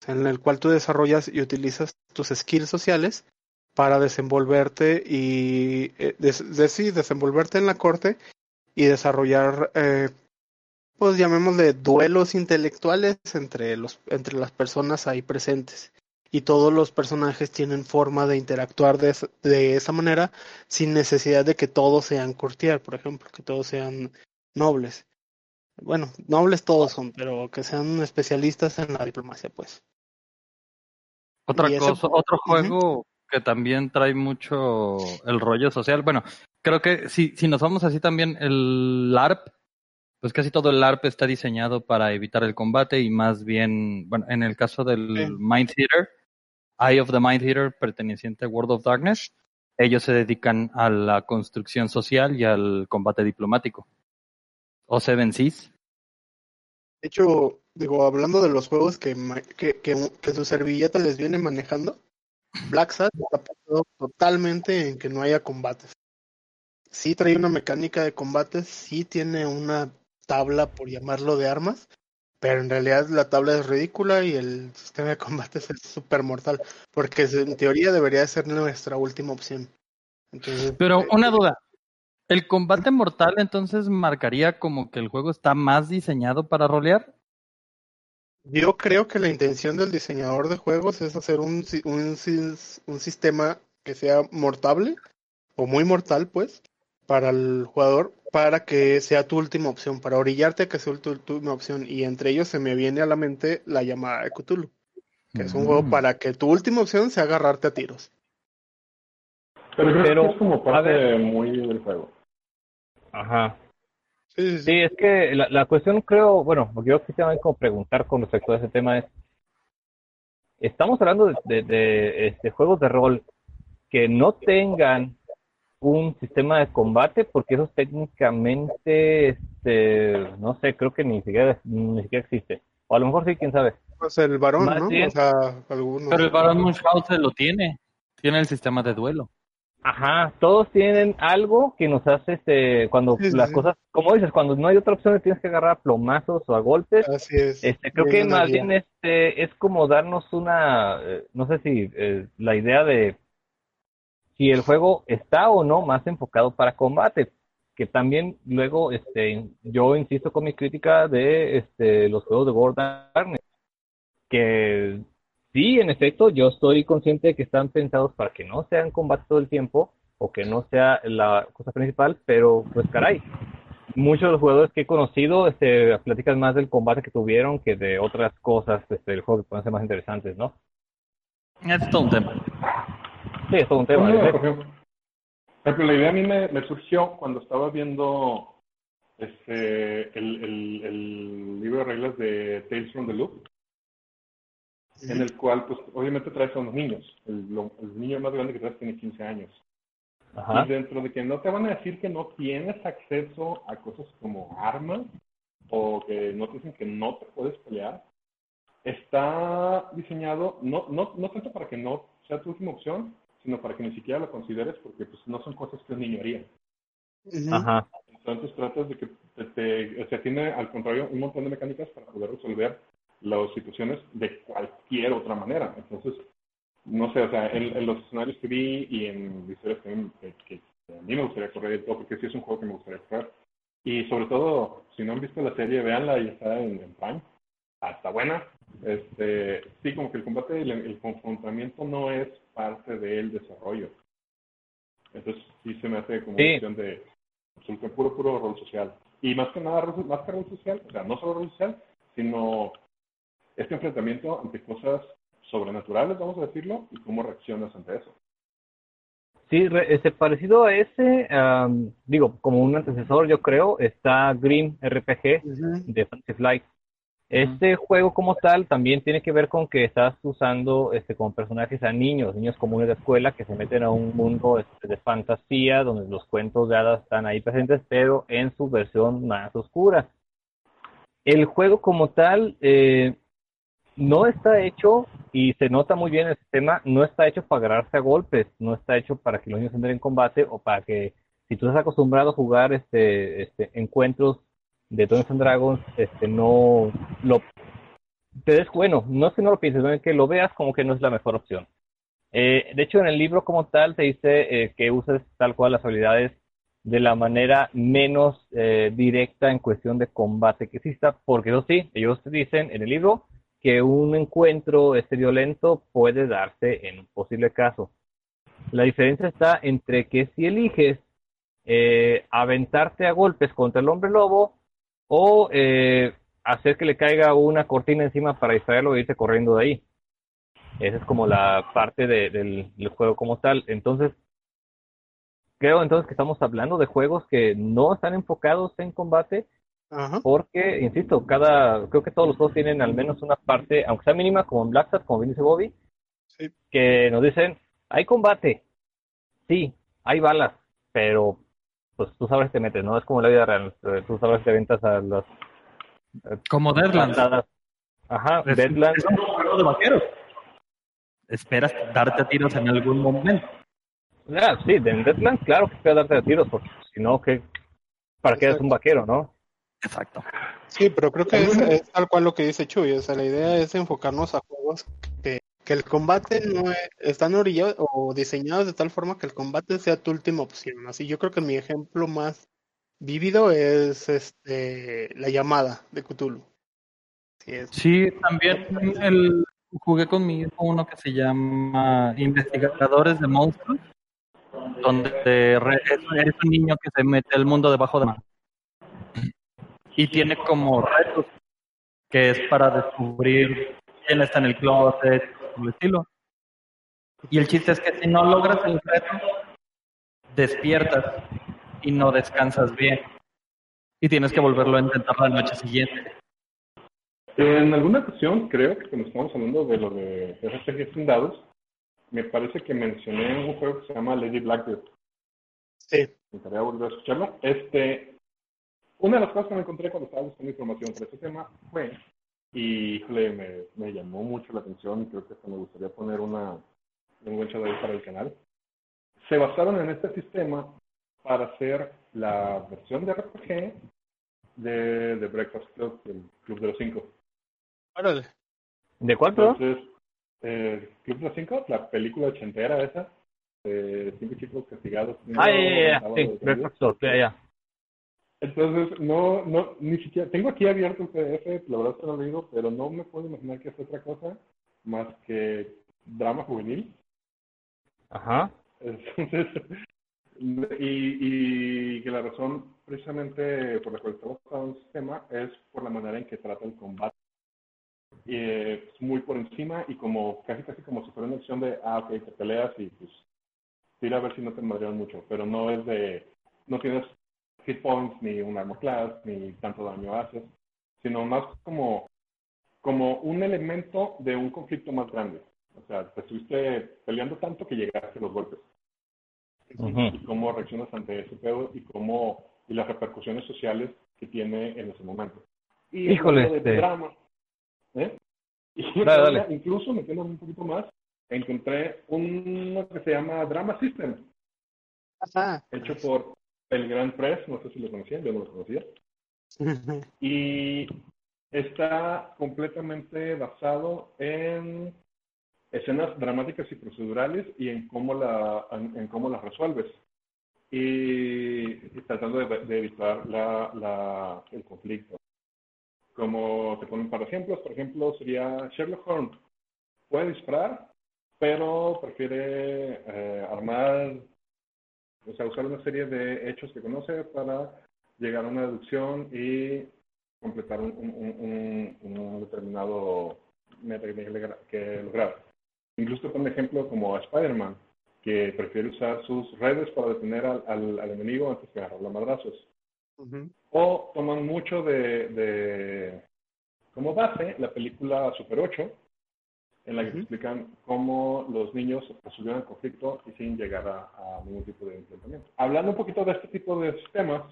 en el cual tú desarrollas y utilizas tus skills sociales para desenvolverte y eh, des, de, sí, desenvolverte en la corte y desarrollar, eh, pues llamémosle duelos intelectuales entre, los, entre las personas ahí presentes. Y todos los personajes tienen forma de interactuar de, de esa manera sin necesidad de que todos sean courtier, por ejemplo, que todos sean nobles. Bueno, nobles todos son, pero que sean especialistas en la diplomacia, pues. Otra cosa, otro juego que también trae mucho el rollo social. Bueno, creo que si, si nos vamos así también, el LARP, pues casi todo el LARP está diseñado para evitar el combate y más bien, bueno, en el caso del Mind Theater, Eye of the Mind Theater, perteneciente a World of Darkness, ellos se dedican a la construcción social y al combate diplomático. O Seven Seas. De hecho, digo, hablando de los juegos que, que, que, su servilleta les viene manejando, Black Sat está pasado totalmente en que no haya combates. Sí trae una mecánica de combates, sí tiene una tabla, por llamarlo, de armas, pero en realidad la tabla es ridícula y el sistema de combates es súper mortal, porque en teoría debería ser nuestra última opción. pero eh, una duda, ¿el combate mortal entonces marcaría como que el juego está más diseñado para rolear? Yo creo que la intención del diseñador de juegos es hacer un, un, un sistema que sea mortable, o muy mortal, pues, para el jugador, para que sea tu última opción, para orillarte a que sea tu última opción. Y entre ellos se me viene a la mente la llamada de Cthulhu, que es un juego mm. para que tu última opción sea agarrarte a tiros. Pero que es como parte muy del juego. Ajá. Sí, es que la, la, cuestión creo, bueno, lo que yo quisiera como preguntar con respecto a ese tema es, estamos hablando de, de, este, juegos de rol que no tengan un sistema de combate, porque eso técnicamente, este, no sé, creo que ni siquiera, ni siquiera existe. O a lo mejor sí, quién sabe. Pues el varón, ¿no? o sea, Pero el varón Munchausen lo tiene. Tiene el sistema de duelo. Ajá, todos tienen algo que nos hace este, cuando las cosas, como dices, cuando no hay otra opción tienes que agarrar a plomazos o a golpes. Así es. Este, creo que más bien este es como darnos una, eh, no sé si eh, la idea de si el juego está o no más enfocado para combate, que también luego este yo insisto con mi crítica de este los juegos de World que Sí, en efecto, yo estoy consciente de que están pensados para que no sean combate todo el tiempo o que no sea la cosa principal, pero pues caray, muchos de los jugadores que he conocido este, platican más del combate que tuvieron que de otras cosas este, del juego que pueden ser más interesantes, ¿no? Es todo un tema. Sí, es todo un tema. por ejemplo, la idea a mí me, surgió cuando estaba viendo este, el, el, el libro de reglas de Tales from the Loop en el cual, pues, obviamente traes a unos niños. El, niño más grande que traes tiene 15 años. Y dentro de que no te van a decir que no tienes acceso a cosas como armas o que no te dicen que no te puedes pelear, está diseñado no, no, no tanto para que no sea tu última opción, sino para que ni siquiera lo consideres porque pues no son cosas que un niño haría. Ajá. Entonces tratas de que te, o sea, tiene al contrario un montón de mecánicas para poder resolver las situaciones de cualquier otra manera. Entonces, no sé, o sea, en, los escenarios que vi y en historias que, que, a mí me gustaría correr todo, porque sí es un juego que me gustaría correr. Y sobre todo, si no han visto la serie, véanla y está en, en Prime. Ah, está buena. Este, sí, como que el combate y el, confrontamiento no es parte del desarrollo. Entonces, sí se me hace como una cuestión de puro, puro rol social. Y más que nada, más que rol social, o sea, no solo rol social, sino este enfrentamiento ante cosas sobrenaturales, vamos a decirlo, y cómo reaccionas ante eso. Sí, este, parecido a ese, digo, como un antecesor, yo creo, está Grim RPG de Fantasy Flight. Este juego como tal también tiene que ver con que estás usando este, como personajes a niños, niños comunes de escuela que se meten a un mundo este, de fantasía donde los cuentos de hadas están ahí presentes, pero en su versión más oscura. El juego como tal eh, no está hecho, y se nota muy bien el sistema, no está hecho para agarrarse a golpes, no está hecho para que los niños entren en combate o para que, si tú estás acostumbrado a jugar este, este encuentros de Dungeons and Dragons, este, no lo te des bueno, no es que no lo pienses, sino que lo veas como que no es la mejor opción. Eh, de hecho, en el libro como tal te dice eh, que uses tal cual las habilidades de la manera menos eh, directa en cuestión de combate que exista, porque eso sí, ellos dicen en el libro que un encuentro este violento puede darse en un posible caso. La diferencia está entre que si eliges eh, aventarte a golpes contra el hombre lobo o eh, hacer que le caiga una cortina encima para distraerlo e irse corriendo de ahí. Esa es como la parte de, del, del, juego como tal. Entonces, creo entonces que estamos hablando de juegos que no están enfocados en combate, Ajá. porque, insisto, cada, creo que todos los juegos tienen al menos una parte, aunque sea mínima, como en Black Sat, como bien dice Bobby, Sí. que nos dicen, hay combate, sí, hay balas, pero pues tú sabes que te metes, ¿no? Es como la vida real, eh, tú sabes que te ventas a las... eh, Como Deadlands. Ajá, Es, Deadlands. es un juego de vaqueros. Esperas darte a tiros en algún momento. Ah, sí, en Deadlands, claro que puede darte a tiros, porque si no, ¿qué, ¿para qué eres un vaquero, no? Exacto. Sí, pero creo que es, es tal cual lo que dice Chuy. O sea, la idea es enfocarnos a juegos que, que el combate no es- están orillados o diseñados de tal forma que el combate sea tu última opción. Así, yo creo que mi ejemplo más vívido es este la llamada de Cthulhu. Sí, es- Sí, también el, jugué con mi hijo uno que se llama Investigadores de Monstruos, donde eres un niño que se mete al mundo debajo de mar. Y tiene como retos, que es para descubrir quién está en el closet, por el estilo. Y el chiste es que si no logras el reto, despiertas y no descansas bien. Y tienes que volverlo a intentar la noche siguiente. En alguna ocasión, creo que cuando estamos hablando de lo de RPG sin dados, me parece que mencioné un juego que se llama Lady Blackbeard. sí. Me gustaría volver a escucharlo. Este, una de las cosas que me encontré cuando estaba buscando información sobre este tema fue, y híjole, me, me llamó mucho la atención y creo que hasta me gustaría poner una, un gancho de ahí para el canal. Se basaron en este sistema para hacer la versión de RPG de, de Breakfast Club, el Club de los Cinco. Órale. ¿De cuál, perdón? Entonces, eh, Club de los Cinco, la película ochentera esa, de cinco chicos castigados. Ah, ya, ya, sí. Breakfast Club, ya, ya. Entonces, no, no, ni siquiera, tengo aquí abierto el PDF, la verdad es que no lo digo, pero no me puedo imaginar que es otra cosa más que drama juvenil. Ajá. Entonces, y, y que la razón precisamente por la cual está basado el sistema es por la manera en que trata el combate. Eh, muy por encima y como casi casi como si fuera una acción de, ah, ok, te peleas y pues tira a ver si no te madrean mucho, pero no es de, no tienes hit points ni un armor class ni tanto daño haces, sino más como, como un elemento de un conflicto más grande. O sea, te estuviste peleando tanto que llegaste a los golpes Ujú. y cómo reaccionas ante ese pedo y cómo y las repercusiones sociales que tiene en ese momento. Y Híjole, de este- drama, ¿eh? Y Dale, dale. incluso metiéndome un poquito más, encontré uno que se llama Drama System, Ajá. hecho por el Grand Press, no sé si lo conocían, yo no lo conocía, y está completamente basado en escenas dramáticas y procedurales y en cómo la en, en cómo las resuelves. Y, y tratando de, de evitar la, la, el conflicto. Como te ponen para ejemplos por ejemplo sería Sherlock Holmes. Puede disparar pero prefiere eh, armar o sea usar una serie de hechos que conoce para llegar a una deducción y completar un, un, un, un determinado meta que lograr. Incluso te pone ejemplo como a Spider-Man, que prefiere usar sus redes para detener al, al, al enemigo antes que agarrarlo a madrazos. O toman mucho de, de como base la película Super 8, en la que explican cómo los niños resolvieron el conflicto y sin llegar a, a ningún tipo de enfrentamiento. Hablando un poquito de este tipo de sistemas,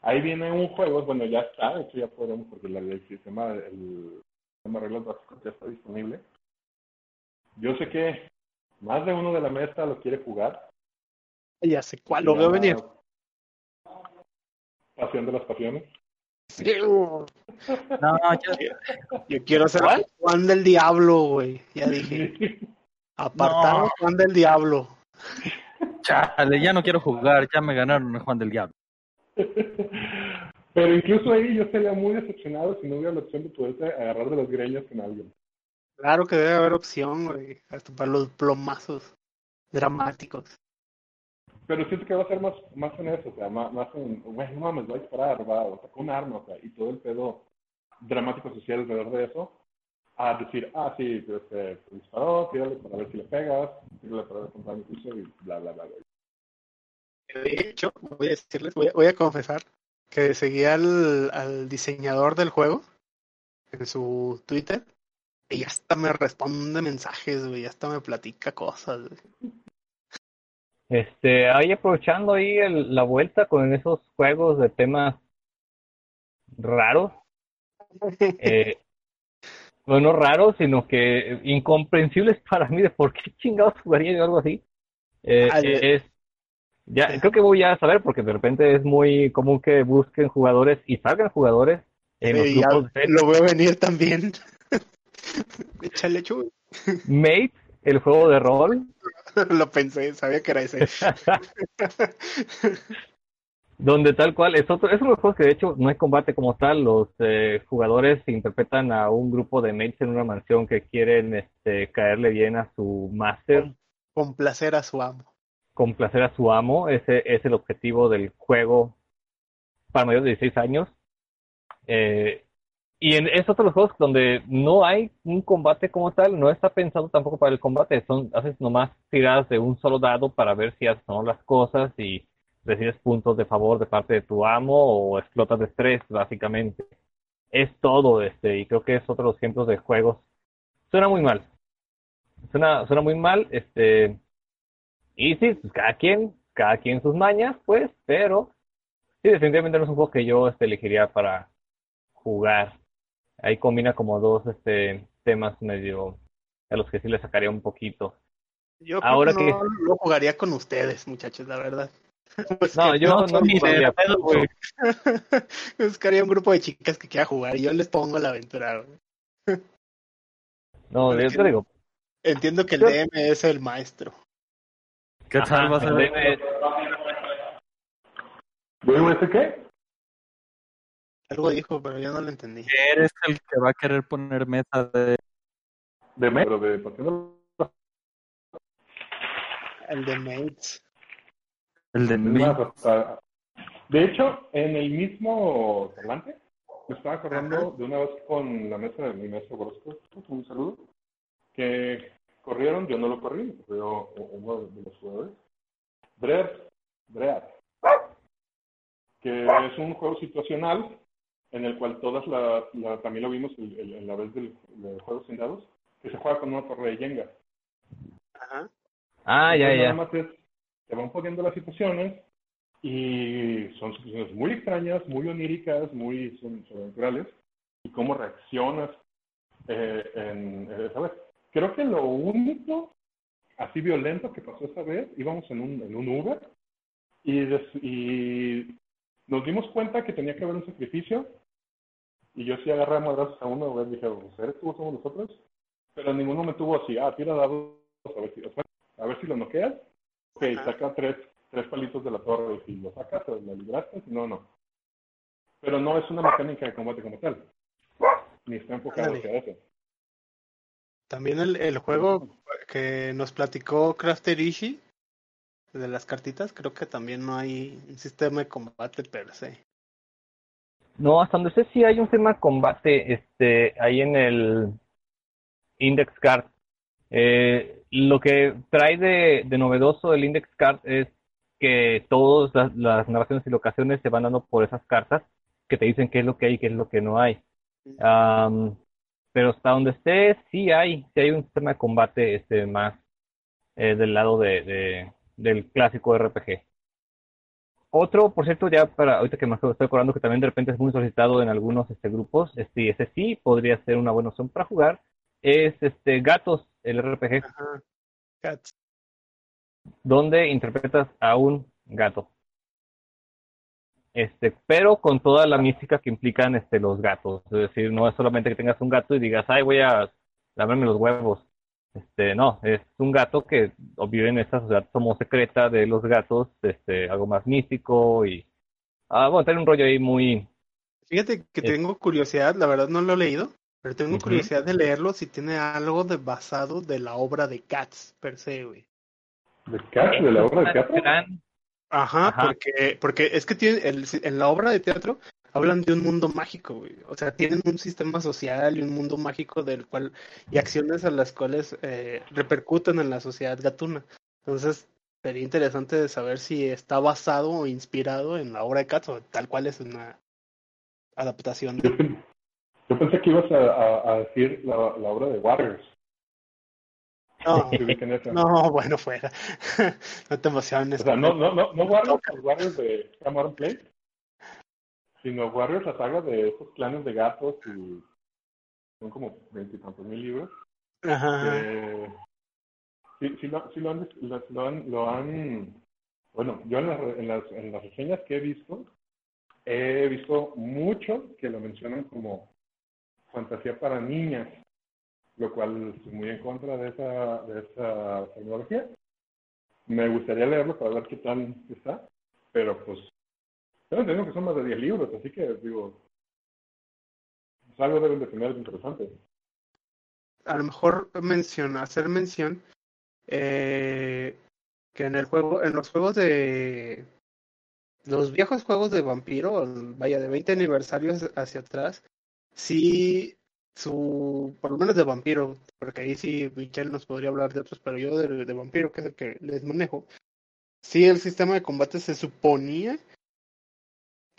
ahí viene un juego, bueno, ya está, de hecho ya podemos, porque la- el sistema, el sistema de reglas básicos ya está disponible. Yo sé que más de uno de la mesa lo quiere jugar. Ya sé cuál, lo veo venir. Pasión de las pasiones. No, yo- Yo quiero ser Juan del Diablo, güey. Ya dije. Apartado No. Juan del Diablo. Chale, ya no quiero jugar, ya me ganaron el Juan del Diablo. Pero incluso ahí yo estaría muy decepcionado si no hubiera la opción de poderte agarrar de los greños con alguien. Claro que debe haber opción, güey, hasta para los plomazos dramáticos. Pero siento que va a ser más, más en eso, o sea, más, más en, güey, no mames, voy a disparar, va, o sacó un arma, o sea, y todo el pedo dramático social alrededor de eso, a decir, ah, sí, pues, eh, disparó, tírale para ver si le pegas, tírale para ver contra mi piso y bla, bla, bla, bla. De hecho, voy a decirles, voy a, voy a confesar que seguía al, al diseñador del juego en su Twitter y hasta me responde mensajes, güey, hasta me platica cosas, güey. Este, ahí aprovechando ahí el, la vuelta con esos juegos de temas raros, eh, bueno, no raros, sino que incomprensibles para mí de por qué chingados jugaría yo algo así. Eh, Ah, es, ya, creo que voy a saber porque de repente es muy común que busquen jugadores y salgan jugadores en los Sí, grupos de lo veo venir también. Échale. Mate, el juego de rol, Lo pensé, sabía que era ese. donde tal cual es otro, es uno de los juegos que de hecho no es combate como tal, los eh, jugadores interpretan a un grupo de mates en una mansión que quieren este, caerle bien a su máster, Complacer a su amo. complacer a su amo, ese es el objetivo del juego para mayores de 16 años. Eh, y en, es otro de los juegos donde no hay un combate como tal, no está pensado tampoco para el combate, son haces nomás tiradas de un solo dado para ver si haces o las cosas y recibes puntos de favor de parte de tu amo o explotas de estrés, básicamente. Es todo este, y creo que es otro de los ejemplos de juegos. Suena muy mal. Suena, suena muy mal, este, y sí, pues cada quien, cada quien sus mañas, pues, pero sí, definitivamente no es un juego que yo este, elegiría para jugar. Ahí combina como dos este, temas medio a los que sí le sacaría un poquito. Yo creo Ahora que que- no lo jugaría con ustedes, muchachos, la verdad. Pues No, yo no, ni de jugaría. pedo, güey. Buscaría un grupo de chicas que quiera jugar y yo les pongo la aventura. güey. No, yo te digo, Entiendo que el DM es el maestro. ¿Qué tal ajá, va a el DM ¿Voy a decir qué? Algo dijo, pero yo no lo entendí. Eres el que va a querer poner meta de... De me, pero de partiendo El de Mates. El de Es mí. más, hasta- De hecho, en el mismo talante, me estaba acordando de una vez con la mesa de mi maestro Gorosco, un saludo, que corrieron, yo no lo corrí, corrió uno de los jugadores, Bread, Bread, que es un juego situacional en el cual todas las, la- también lo vimos el- el- en la vez del, del juego sin dados, que se juega con una torre de Jenga. Ajá. Ah, ya, Entonces, ya. Nada más es, te van poniendo las situaciones y son situaciones muy extrañas, muy oníricas, muy sobrenaturales y cómo reaccionas eh, en, eh, ¿sabes? Creo que lo único así violento que pasó esa vez, íbamos en un, en un Uber y, des- y nos dimos cuenta que tenía que haber un sacrificio y yo sí agarré a madrazos a uno, güey, dije, pues, ¿eres tú o somos nosotros? Pero ninguno me tuvo así, ah, tira dados, a ver si, a ver si lo noqueas. Ok, Ajá. saca tres, tres palitos de la torre y si lo sacas, o lo libraste, si no, no. Pero no es una mecánica de combate como tal. Ni está enfocado hacia eso. También el, el juego que nos platicó Crafter Ishi, de las cartitas, creo que también no hay un sistema de combate per se. No, hasta donde sé sí hay un tema de combate este, ahí en el Index Card. Eh, lo que trae de, de novedoso el Index Card es que todas las, las narraciones y locaciones se van dando por esas cartas que te dicen qué es lo que hay y qué es lo que no hay. Pero hasta donde esté, sí hay, sí hay un sistema de combate este, más eh, del lado de, de- del clásico RPG. Otro, por cierto, ya para ahorita que me estoy acordando que también de repente es muy solicitado en algunos este, grupos, este, ese sí podría ser una buena opción para jugar, es este Gatos, el RPG, Ajá. Cats. donde interpretas a un gato. Este, pero con toda la mística que implican este, los gatos. Es decir, no es solamente que tengas un gato y digas, ay, voy a lavarme los huevos. Este, no, es un gato que vive en esta sociedad como secreta de los gatos, este, algo más místico y ah, bueno, tiene un rollo ahí muy Fíjate que tengo curiosidad, la verdad no lo he leído, pero tengo curiosidad de leerlo si tiene algo de basado de la obra de Cats per se, güey. ¿De Cats? ¿De la obra de teatro? Ajá, porque porque es que tiene el, en la obra de teatro hablan de un mundo mágico, güey. O sea, tienen un sistema social y un mundo mágico del cual y acciones a las cuales eh, repercuten en la sociedad gatuna. Entonces, sería interesante saber si está basado o inspirado en la obra de Cats o tal cual es una adaptación. Yo, pensé que ibas a, decir la, obra de Warriors. No, no, bueno, fuera. no te emociones. O sea, no, no, no, no Warriors, Warriors de Cameron Play, sino Warriors, la saga de esos clanes de gatos y son como veintitantos mil libros. Ajá. sí, sí, lo, sí lo, han, lo, han, lo han, bueno, yo en las, en las, en las reseñas que he visto, he visto mucho que lo mencionan como fantasía para niñas, lo cual estoy muy en contra de esa, de esa tecnología. Me gustaría leerlo para ver qué tal está, pero pues tengo entendido que son más de 10 libros, así que digo, algo deben de tener interesante. A lo mejor menciona, hacer mención eh, que en el juego, en los juegos de los viejos juegos de vampiro, vaya, de 20 aniversarios hacia atrás, sí, su, por lo menos de vampiro, porque ahí sí Michelle nos podría hablar de otros, pero yo de, de vampiro, que es el que les manejo, sí el sistema de combate se suponía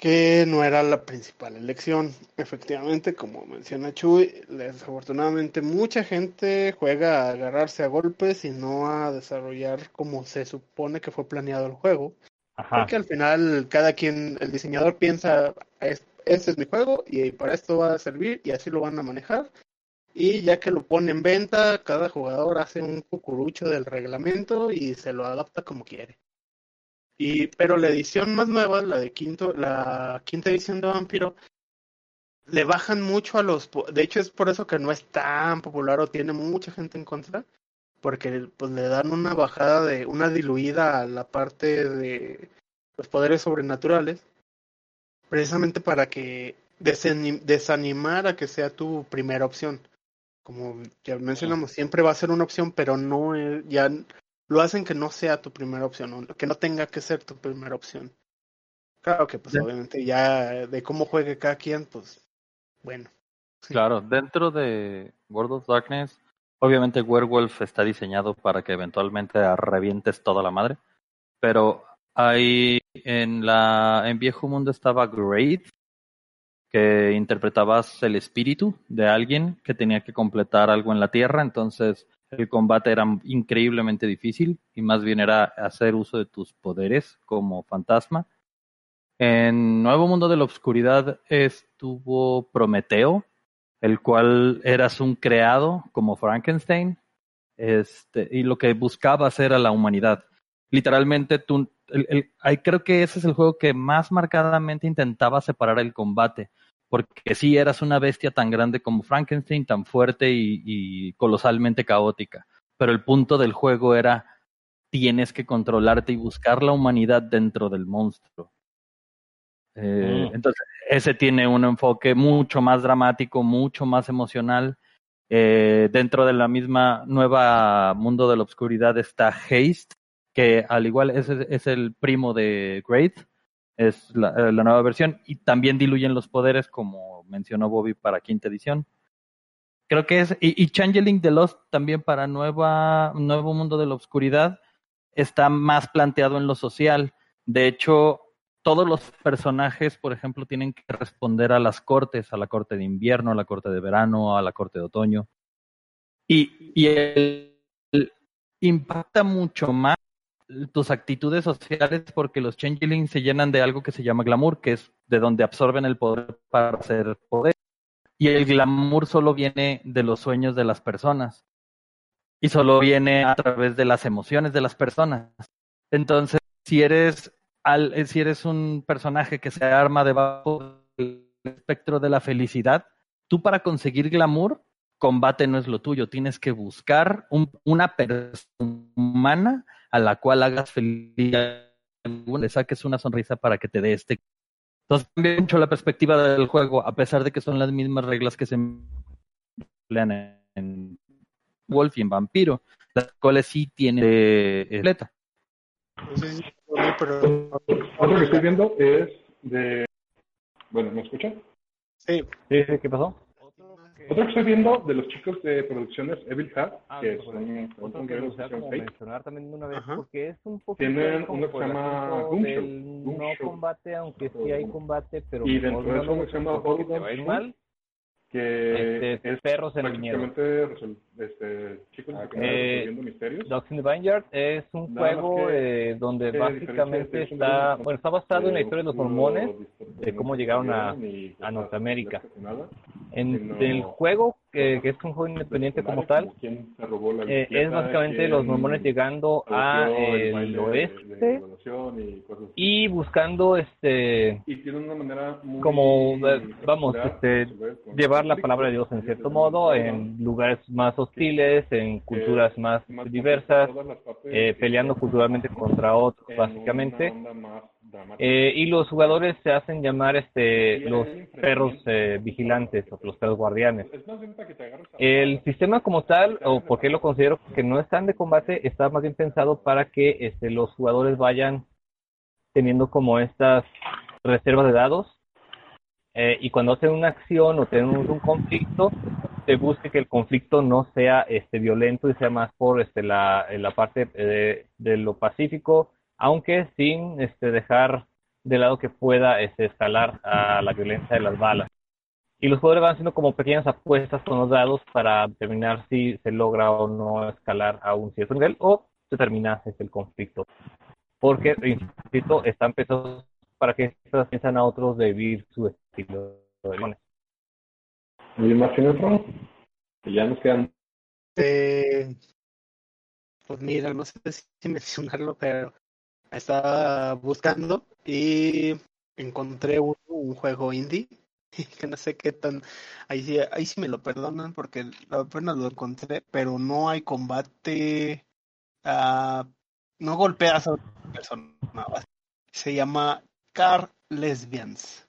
que no era la principal elección. Efectivamente, como menciona Chuy, desafortunadamente mucha gente juega a agarrarse a golpes y no a desarrollar como se supone que fue planeado el juego. Porque al final cada quien, el diseñador piensa, este es mi juego y para esto va a servir y así lo van a manejar. Y ya que lo pone en venta, cada jugador hace un cucurucho del reglamento y se lo adapta como quiere. Y, pero la edición más nueva, la de quinto, la quinta edición de Vampiro, le bajan mucho a los, de hecho es por eso que no es tan popular o tiene mucha gente en contra, porque pues le dan una bajada de, una diluida a la parte de los poderes sobrenaturales, precisamente para que desanimar a que sea tu primera opción. Como ya mencionamos, siempre va a ser una opción, pero no es, ya lo hacen que no sea tu primera opción, que no tenga que ser tu primera opción. Claro que pues obviamente ya de cómo juegue cada quien, pues bueno. Claro, dentro de World of Darkness Obviamente Werewolf está diseñado para que eventualmente revientes toda la madre, pero ahí en la en Viejo Mundo estaba Great, que interpretabas el espíritu de alguien que tenía que completar algo en la Tierra, entonces el combate era increíblemente difícil y más bien era hacer uso de tus poderes como fantasma. En Nuevo Mundo de la Obscuridad estuvo Prometeo, el cual eras un creado como Frankenstein, este, y lo que buscabas era la humanidad. Literalmente, tú, el, creo que ese es el juego que más marcadamente intentaba separar el combate, porque sí eras una bestia tan grande como Frankenstein, tan fuerte y colosalmente caótica, pero el punto del juego era tienes que controlarte y buscar la humanidad dentro del monstruo. Eh, mm. Entonces, ese tiene un enfoque mucho más dramático, mucho más emocional. Eh, dentro de la misma nueva mundo de la oscuridad está Haste, que al igual es, es el primo de Great, es la, eh, la, nueva versión, y también diluyen los poderes, como mencionó Bobby para quinta edición. Creo que es, y, y Changeling the Lost también para nueva, nuevo mundo de la oscuridad está más planteado en lo social. De hecho, todos los personajes, por ejemplo, tienen que responder a las cortes, a la corte de invierno, a la corte de verano, a la corte de otoño. Y, y el, impacta mucho más tus actitudes sociales porque los changelings se llenan de algo que se llama glamour, que es de donde absorben el poder para hacer poder. Y el glamour solo viene de los sueños de las personas. Y solo viene a través de las emociones de las personas. Entonces, si eres eh, si eres un personaje que se arma debajo del espectro de la felicidad, tú para conseguir glamour combate no es lo tuyo, tienes que buscar un, una persona humana a la cual hagas feliz, le saques una sonrisa para que te dé este. Entonces cambia mucho la perspectiva del juego, a pesar de que son las mismas reglas que se emplean en, Wolf y en Vampiro, las cuales sí tienen de completa. Sí, sí, pero... Otro que estoy viendo es de... Bueno, ¿me escuchan? Sí, ¿qué pasó? Otro que estoy viendo de los chicos de producciones Evil Hat, Ah, que son, Otro que me gustaría de como fake. mencionar también de una vez, Ajá. porque es un poquito Tienen uno que se llama Doom no combate, aunque sí hay combate, pero Y dentro de eso lo que se llama usen que Este, es perros en el miedo. resol- este, chicos eh, resolviendo misterios. Dogs in the Vineyard es un Nada juego que, eh, donde básicamente está, bueno, está basado en la historia de los mormones, de cómo llegaron a- a Norteamérica. en el juego, que, que es un juego independiente como tal, Como eh, es básicamente los mormones llegando a el el baile de- de oeste y buscando este Y tiene una manera muy como, eh, vamos, este, llevar la palabra de Dios en cierto modo en lugares más hostiles, en culturas más diversas, eh, peleando culturalmente contra otros, en básicamente. más. Eh, y los jugadores se hacen llamar este los perros eh, vigilantes o los perros guardianes. El sistema como tal, o por qué lo considero que no es tan de combate, está más bien pensado para que este, los jugadores vayan teniendo como estas reservas de dados eh, y cuando hacen una acción o tenemos un conflicto, se busque que el conflicto no sea este violento y sea más por este la, la parte eh, de, lo pacífico, aunque sin este dejar de lado que pueda este, escalar a la violencia de las balas. Y los jugadores van haciendo como pequeñas apuestas con los dados para determinar si se logra o no escalar a un cierto nivel o se termina este, el conflicto. Porque, insisto, están pensados para que estas piensan a otros de vivir su estilo de. Y ya nos quedan. Eh, pues mira, no sé si mencionarlo, pero estaba buscando y encontré un, un juego indie que no sé qué tan ahí sí, ahí sí me lo perdonan porque apenas lo encontré, pero no hay combate, ah, no golpeas a otra persona. se llama Car Lesbians.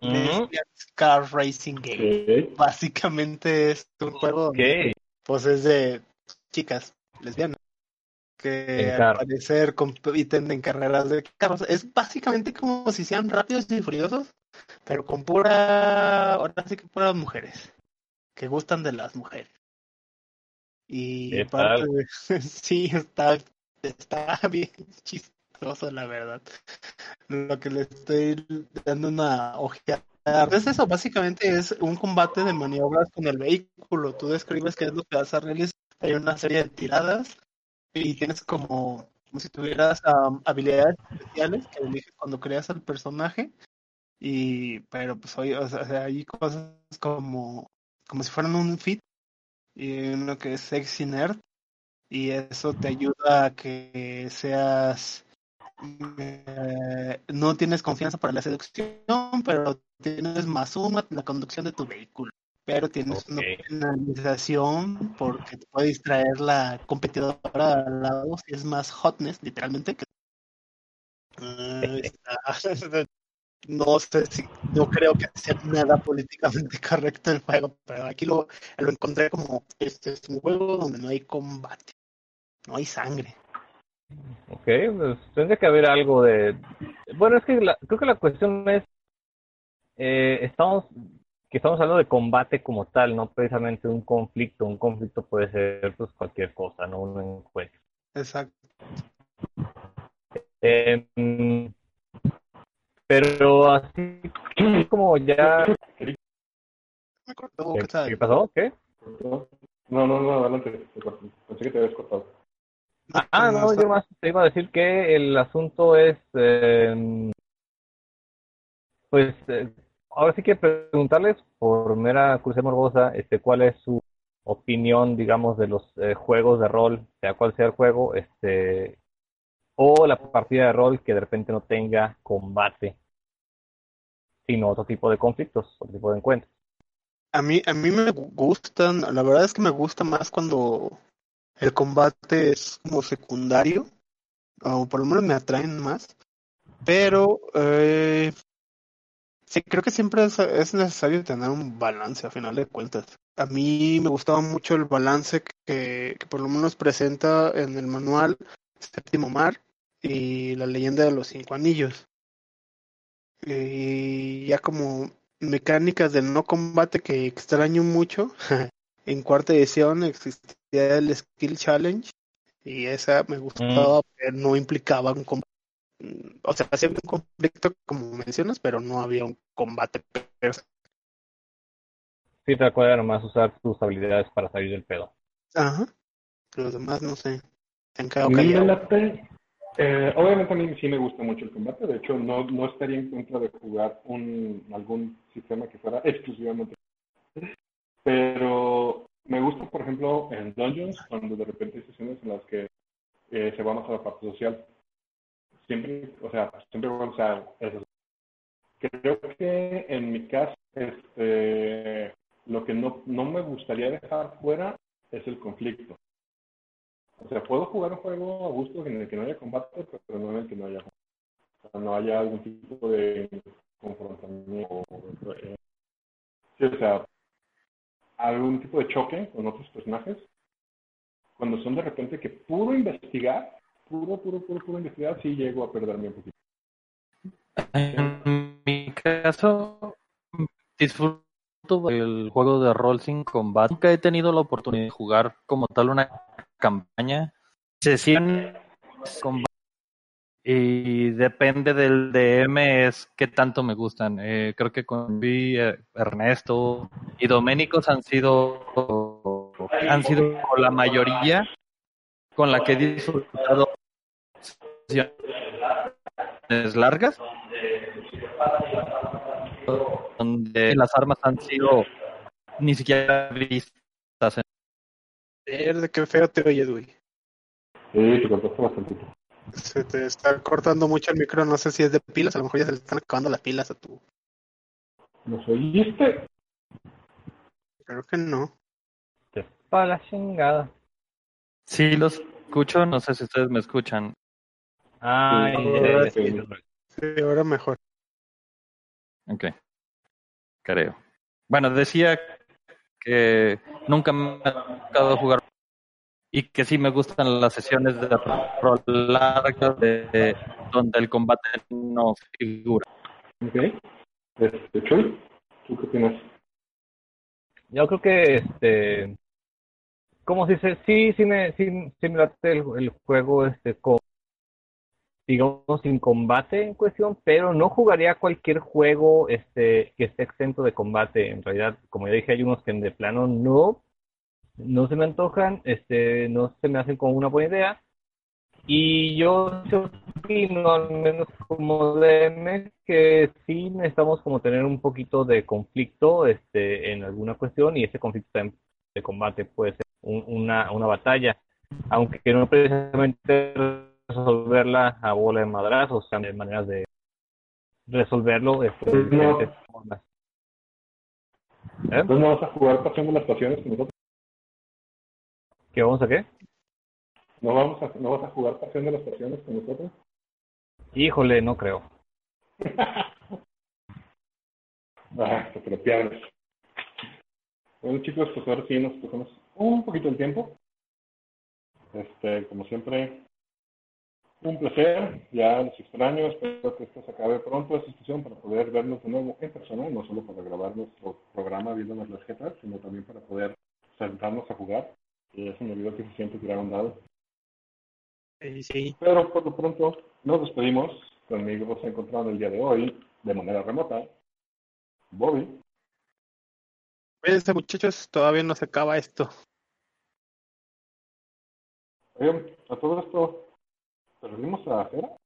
Lesbians Car Racing Game. Básicamente es un juego donde, Ok, pues es de chicas lesbianas que al parecer compiten en carreras de carros. Es básicamente como si sean rápidos y furiosos, pero con pura, ahora sí que puras mujeres, que gustan de las mujeres. Y sí, está, está bien chistoso, la verdad. Lo que le estoy dando una ojeada. Es eso, básicamente es un combate de maniobras con el vehículo. Tú describes qué es lo que vas a realizar. Hay una serie de tiradas y tienes como, como si tuvieras am, habilidades especiales que eliges cuando creas al personaje. Y, pero pues hoy, o sea, hay cosas como, como si fueran un fit y uno que es sexy nerd y eso te ayuda a que seas eh, no tienes confianza para la seducción, pero tienes más en la conducción de tu vehículo. Pero tienes una penalización porque te puede distraer la competidora al lado si es más hotness, literalmente. que- Eh, está- no sé si, no creo que sea nada políticamente correcto el juego, pero aquí lo, lo encontré como este es un juego donde no hay combate, no hay sangre. ok, pues tendría que haber algo de... Bueno, es que la- creo que la cuestión es, eh, estamos, que estamos hablando de combate como tal, no precisamente un conflicto. Un conflicto puede ser pues cualquier cosa, no un encuentro. Exacto. Eh, mm, pero así como ya... Me cortó, ¿Qué, ¿qué pasó? ¿Qué? No, no, no, adelante. Pensé que te habías cortado. Ah, no, yo más te iba a decir que el asunto es, eh, pues, eh, ahora sí que preguntarles por mera curiosidad morbosa, este, cuál es su opinión, digamos, de los eh, juegos de rol, sea cual sea el juego, este, o la partida de rol que de repente no tenga combate, sino otro tipo de conflictos, otro tipo de encuentros. A mí, a mí me gustan, la verdad es que me gusta más cuando el combate es como secundario, o por lo menos me atraen más, pero eh, sí, creo que siempre es, es necesario tener un balance a final de cuentas. A mí me gustaba mucho el balance que, que por lo menos presenta en el manual Séptimo Mar y la leyenda de los cinco anillos. Y ya como mecánicas del no combate que extraño mucho, en cuarta edición existía el Skill Challenge y esa me gustaba, pero no implicaba un combate. O sea, hacía un conflicto como mencionas, pero no había un combate. Sí, te acuerdas nomás usar tus habilidades para salir del pedo. Ajá. Los demás no sé. Se han quedado eh, obviamente a mí sí me gusta mucho el combate, de hecho no, no estaría en contra de jugar un algún sistema que fuera exclusivamente. Pero me gusta, por ejemplo, en Dungeons, cuando de repente hay sesiones en las que eh, se va más a la parte social. Siempre, o sea, siempre voy a usar eso. Creo que en mi caso, este, lo que no, no me gustaría dejar fuera es el conflicto. O sea, puedo jugar un juego a gusto en el que no haya combate, pero no en el que no haya, o sea, no haya algún tipo de confrontamiento. eh, sí, o sea, algún tipo de choque con otros personajes. Cuando son de repente que puro investigar, puro, puro, puro, puro investigar, sí llego a perderme un poquito. En mi caso, disfruto el juego de rol sin combate. Nunca he tenido la oportunidad de jugar como tal una campaña. Sesiones combate. Y depende del DM es qué tanto me gustan. Eh, creo que con vi, eh, Ernesto y Doménicos han sido han sido la mayoría con la que he disfrutado largas donde las armas han sido ni siquiera vistas. Mierda, qué feo te oye, Dui. Sí, te cortaste bastante. Se te está cortando mucho el micro, no sé si es de pilas, a lo mejor ya se le están acabando las pilas a tu. ¿Nos oíste? Creo que no. Te pa' la chingada. Sí, los escucho, no sé si ustedes me escuchan. Ay, Sí, sí. sí, Sí, ahora mejor. Ok, creo. Bueno, decía que nunca me ha tocado jugar y que sí me gustan las sesiones de rol largas de, donde el combate no figura. Ok. Este, Chuy, ¿tú qué opinas? Yo creo que este como si se sí sí me sí, sí me late el, el juego este con digamos sin combate en cuestión, pero no jugaría cualquier juego este que esté exento de combate. En realidad, como ya dije, hay unos que de plano no no se me antojan, este no se me hacen como una buena idea. Y yo opino, al menos como DM, que sí necesitamos como tener un poquito de conflicto este, en alguna cuestión y ese conflicto de combate puede ser un- una, una batalla, aunque no precisamente resolverla a bola de madrazos, o sea, de maneras de resolverlo este, de No. diferentes formas. ¿Eh? Entonces no vas a jugar Pasión de las Pasiones con nosotros. ¿Qué vamos a qué? No, vamos a, no vas a jugar Pasión de las Pasiones con nosotros. Híjole, no creo. Ah, te lo pierdes. Bueno chicos, pues ahora sí nos pasamos un poquito el tiempo. Este, como siempre, un placer. Ya los extraño. Espero que esto se acabe pronto, esta sesión, para poder vernos de nuevo en persona, no solo para grabar nuestro programa viéndonos las jetas, sino también para poder sentarnos a jugar. Y se me olvidó que se siente tirar un dado. Sí, sí. Pero por lo pronto nos despedimos. Conmigo se encontraron el día de hoy de manera remota. Bobby. Cuídense, muchachos, todavía no se acaba esto. Oigan, a todo esto, ¿perdimos a Jera?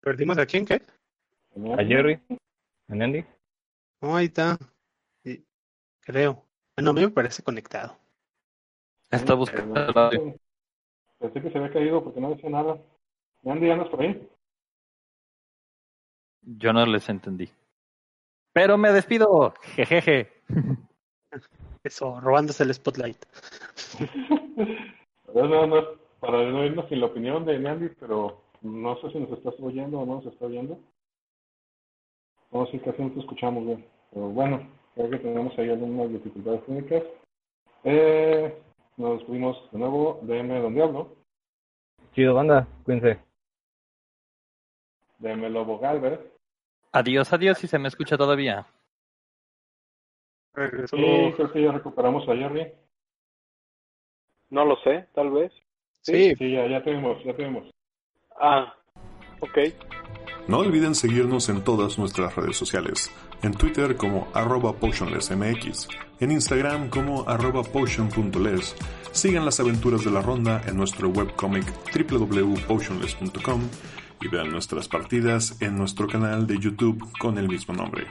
¿Perdimos a quién? ¿Qué? ¿A Jerry? ¿A Andy? Oh, ahí está. Sí, creo. Bueno, a mí me parece conectado. Está buscando el audio. Pensé que se había caído porque no decía nada. Andy, ¿andas por ahí? Yo no les entendí. Pero me despido. Jejeje. Eso, robándose el spotlight. nada más para no irnos sin la opinión de Nandy, pero no sé si nos estás oyendo o no nos está oyendo. No sé, casi no te escuchamos bien. Pero bueno, creo que tenemos ahí algunas dificultades técnicas. Eh, nos despedimos de nuevo. DM Don Diablo. Chido, banda. Cuídense. DM Lobo Galvez. Adiós, adiós, si se me escucha todavía. Regresó. Y creo que ya recuperamos a Jerry. No lo sé, tal vez. Sí, Sí, ya, ya tenemos, ya tenemos. Ah, ok. No olviden seguirnos en todas nuestras redes sociales. En Twitter como arroba potionlessmx, en Instagram como arroba potion.les. Sigan las aventuras de la ronda en nuestro webcomic www.potionless.com y vean nuestras partidas en nuestro canal de YouTube con el mismo nombre.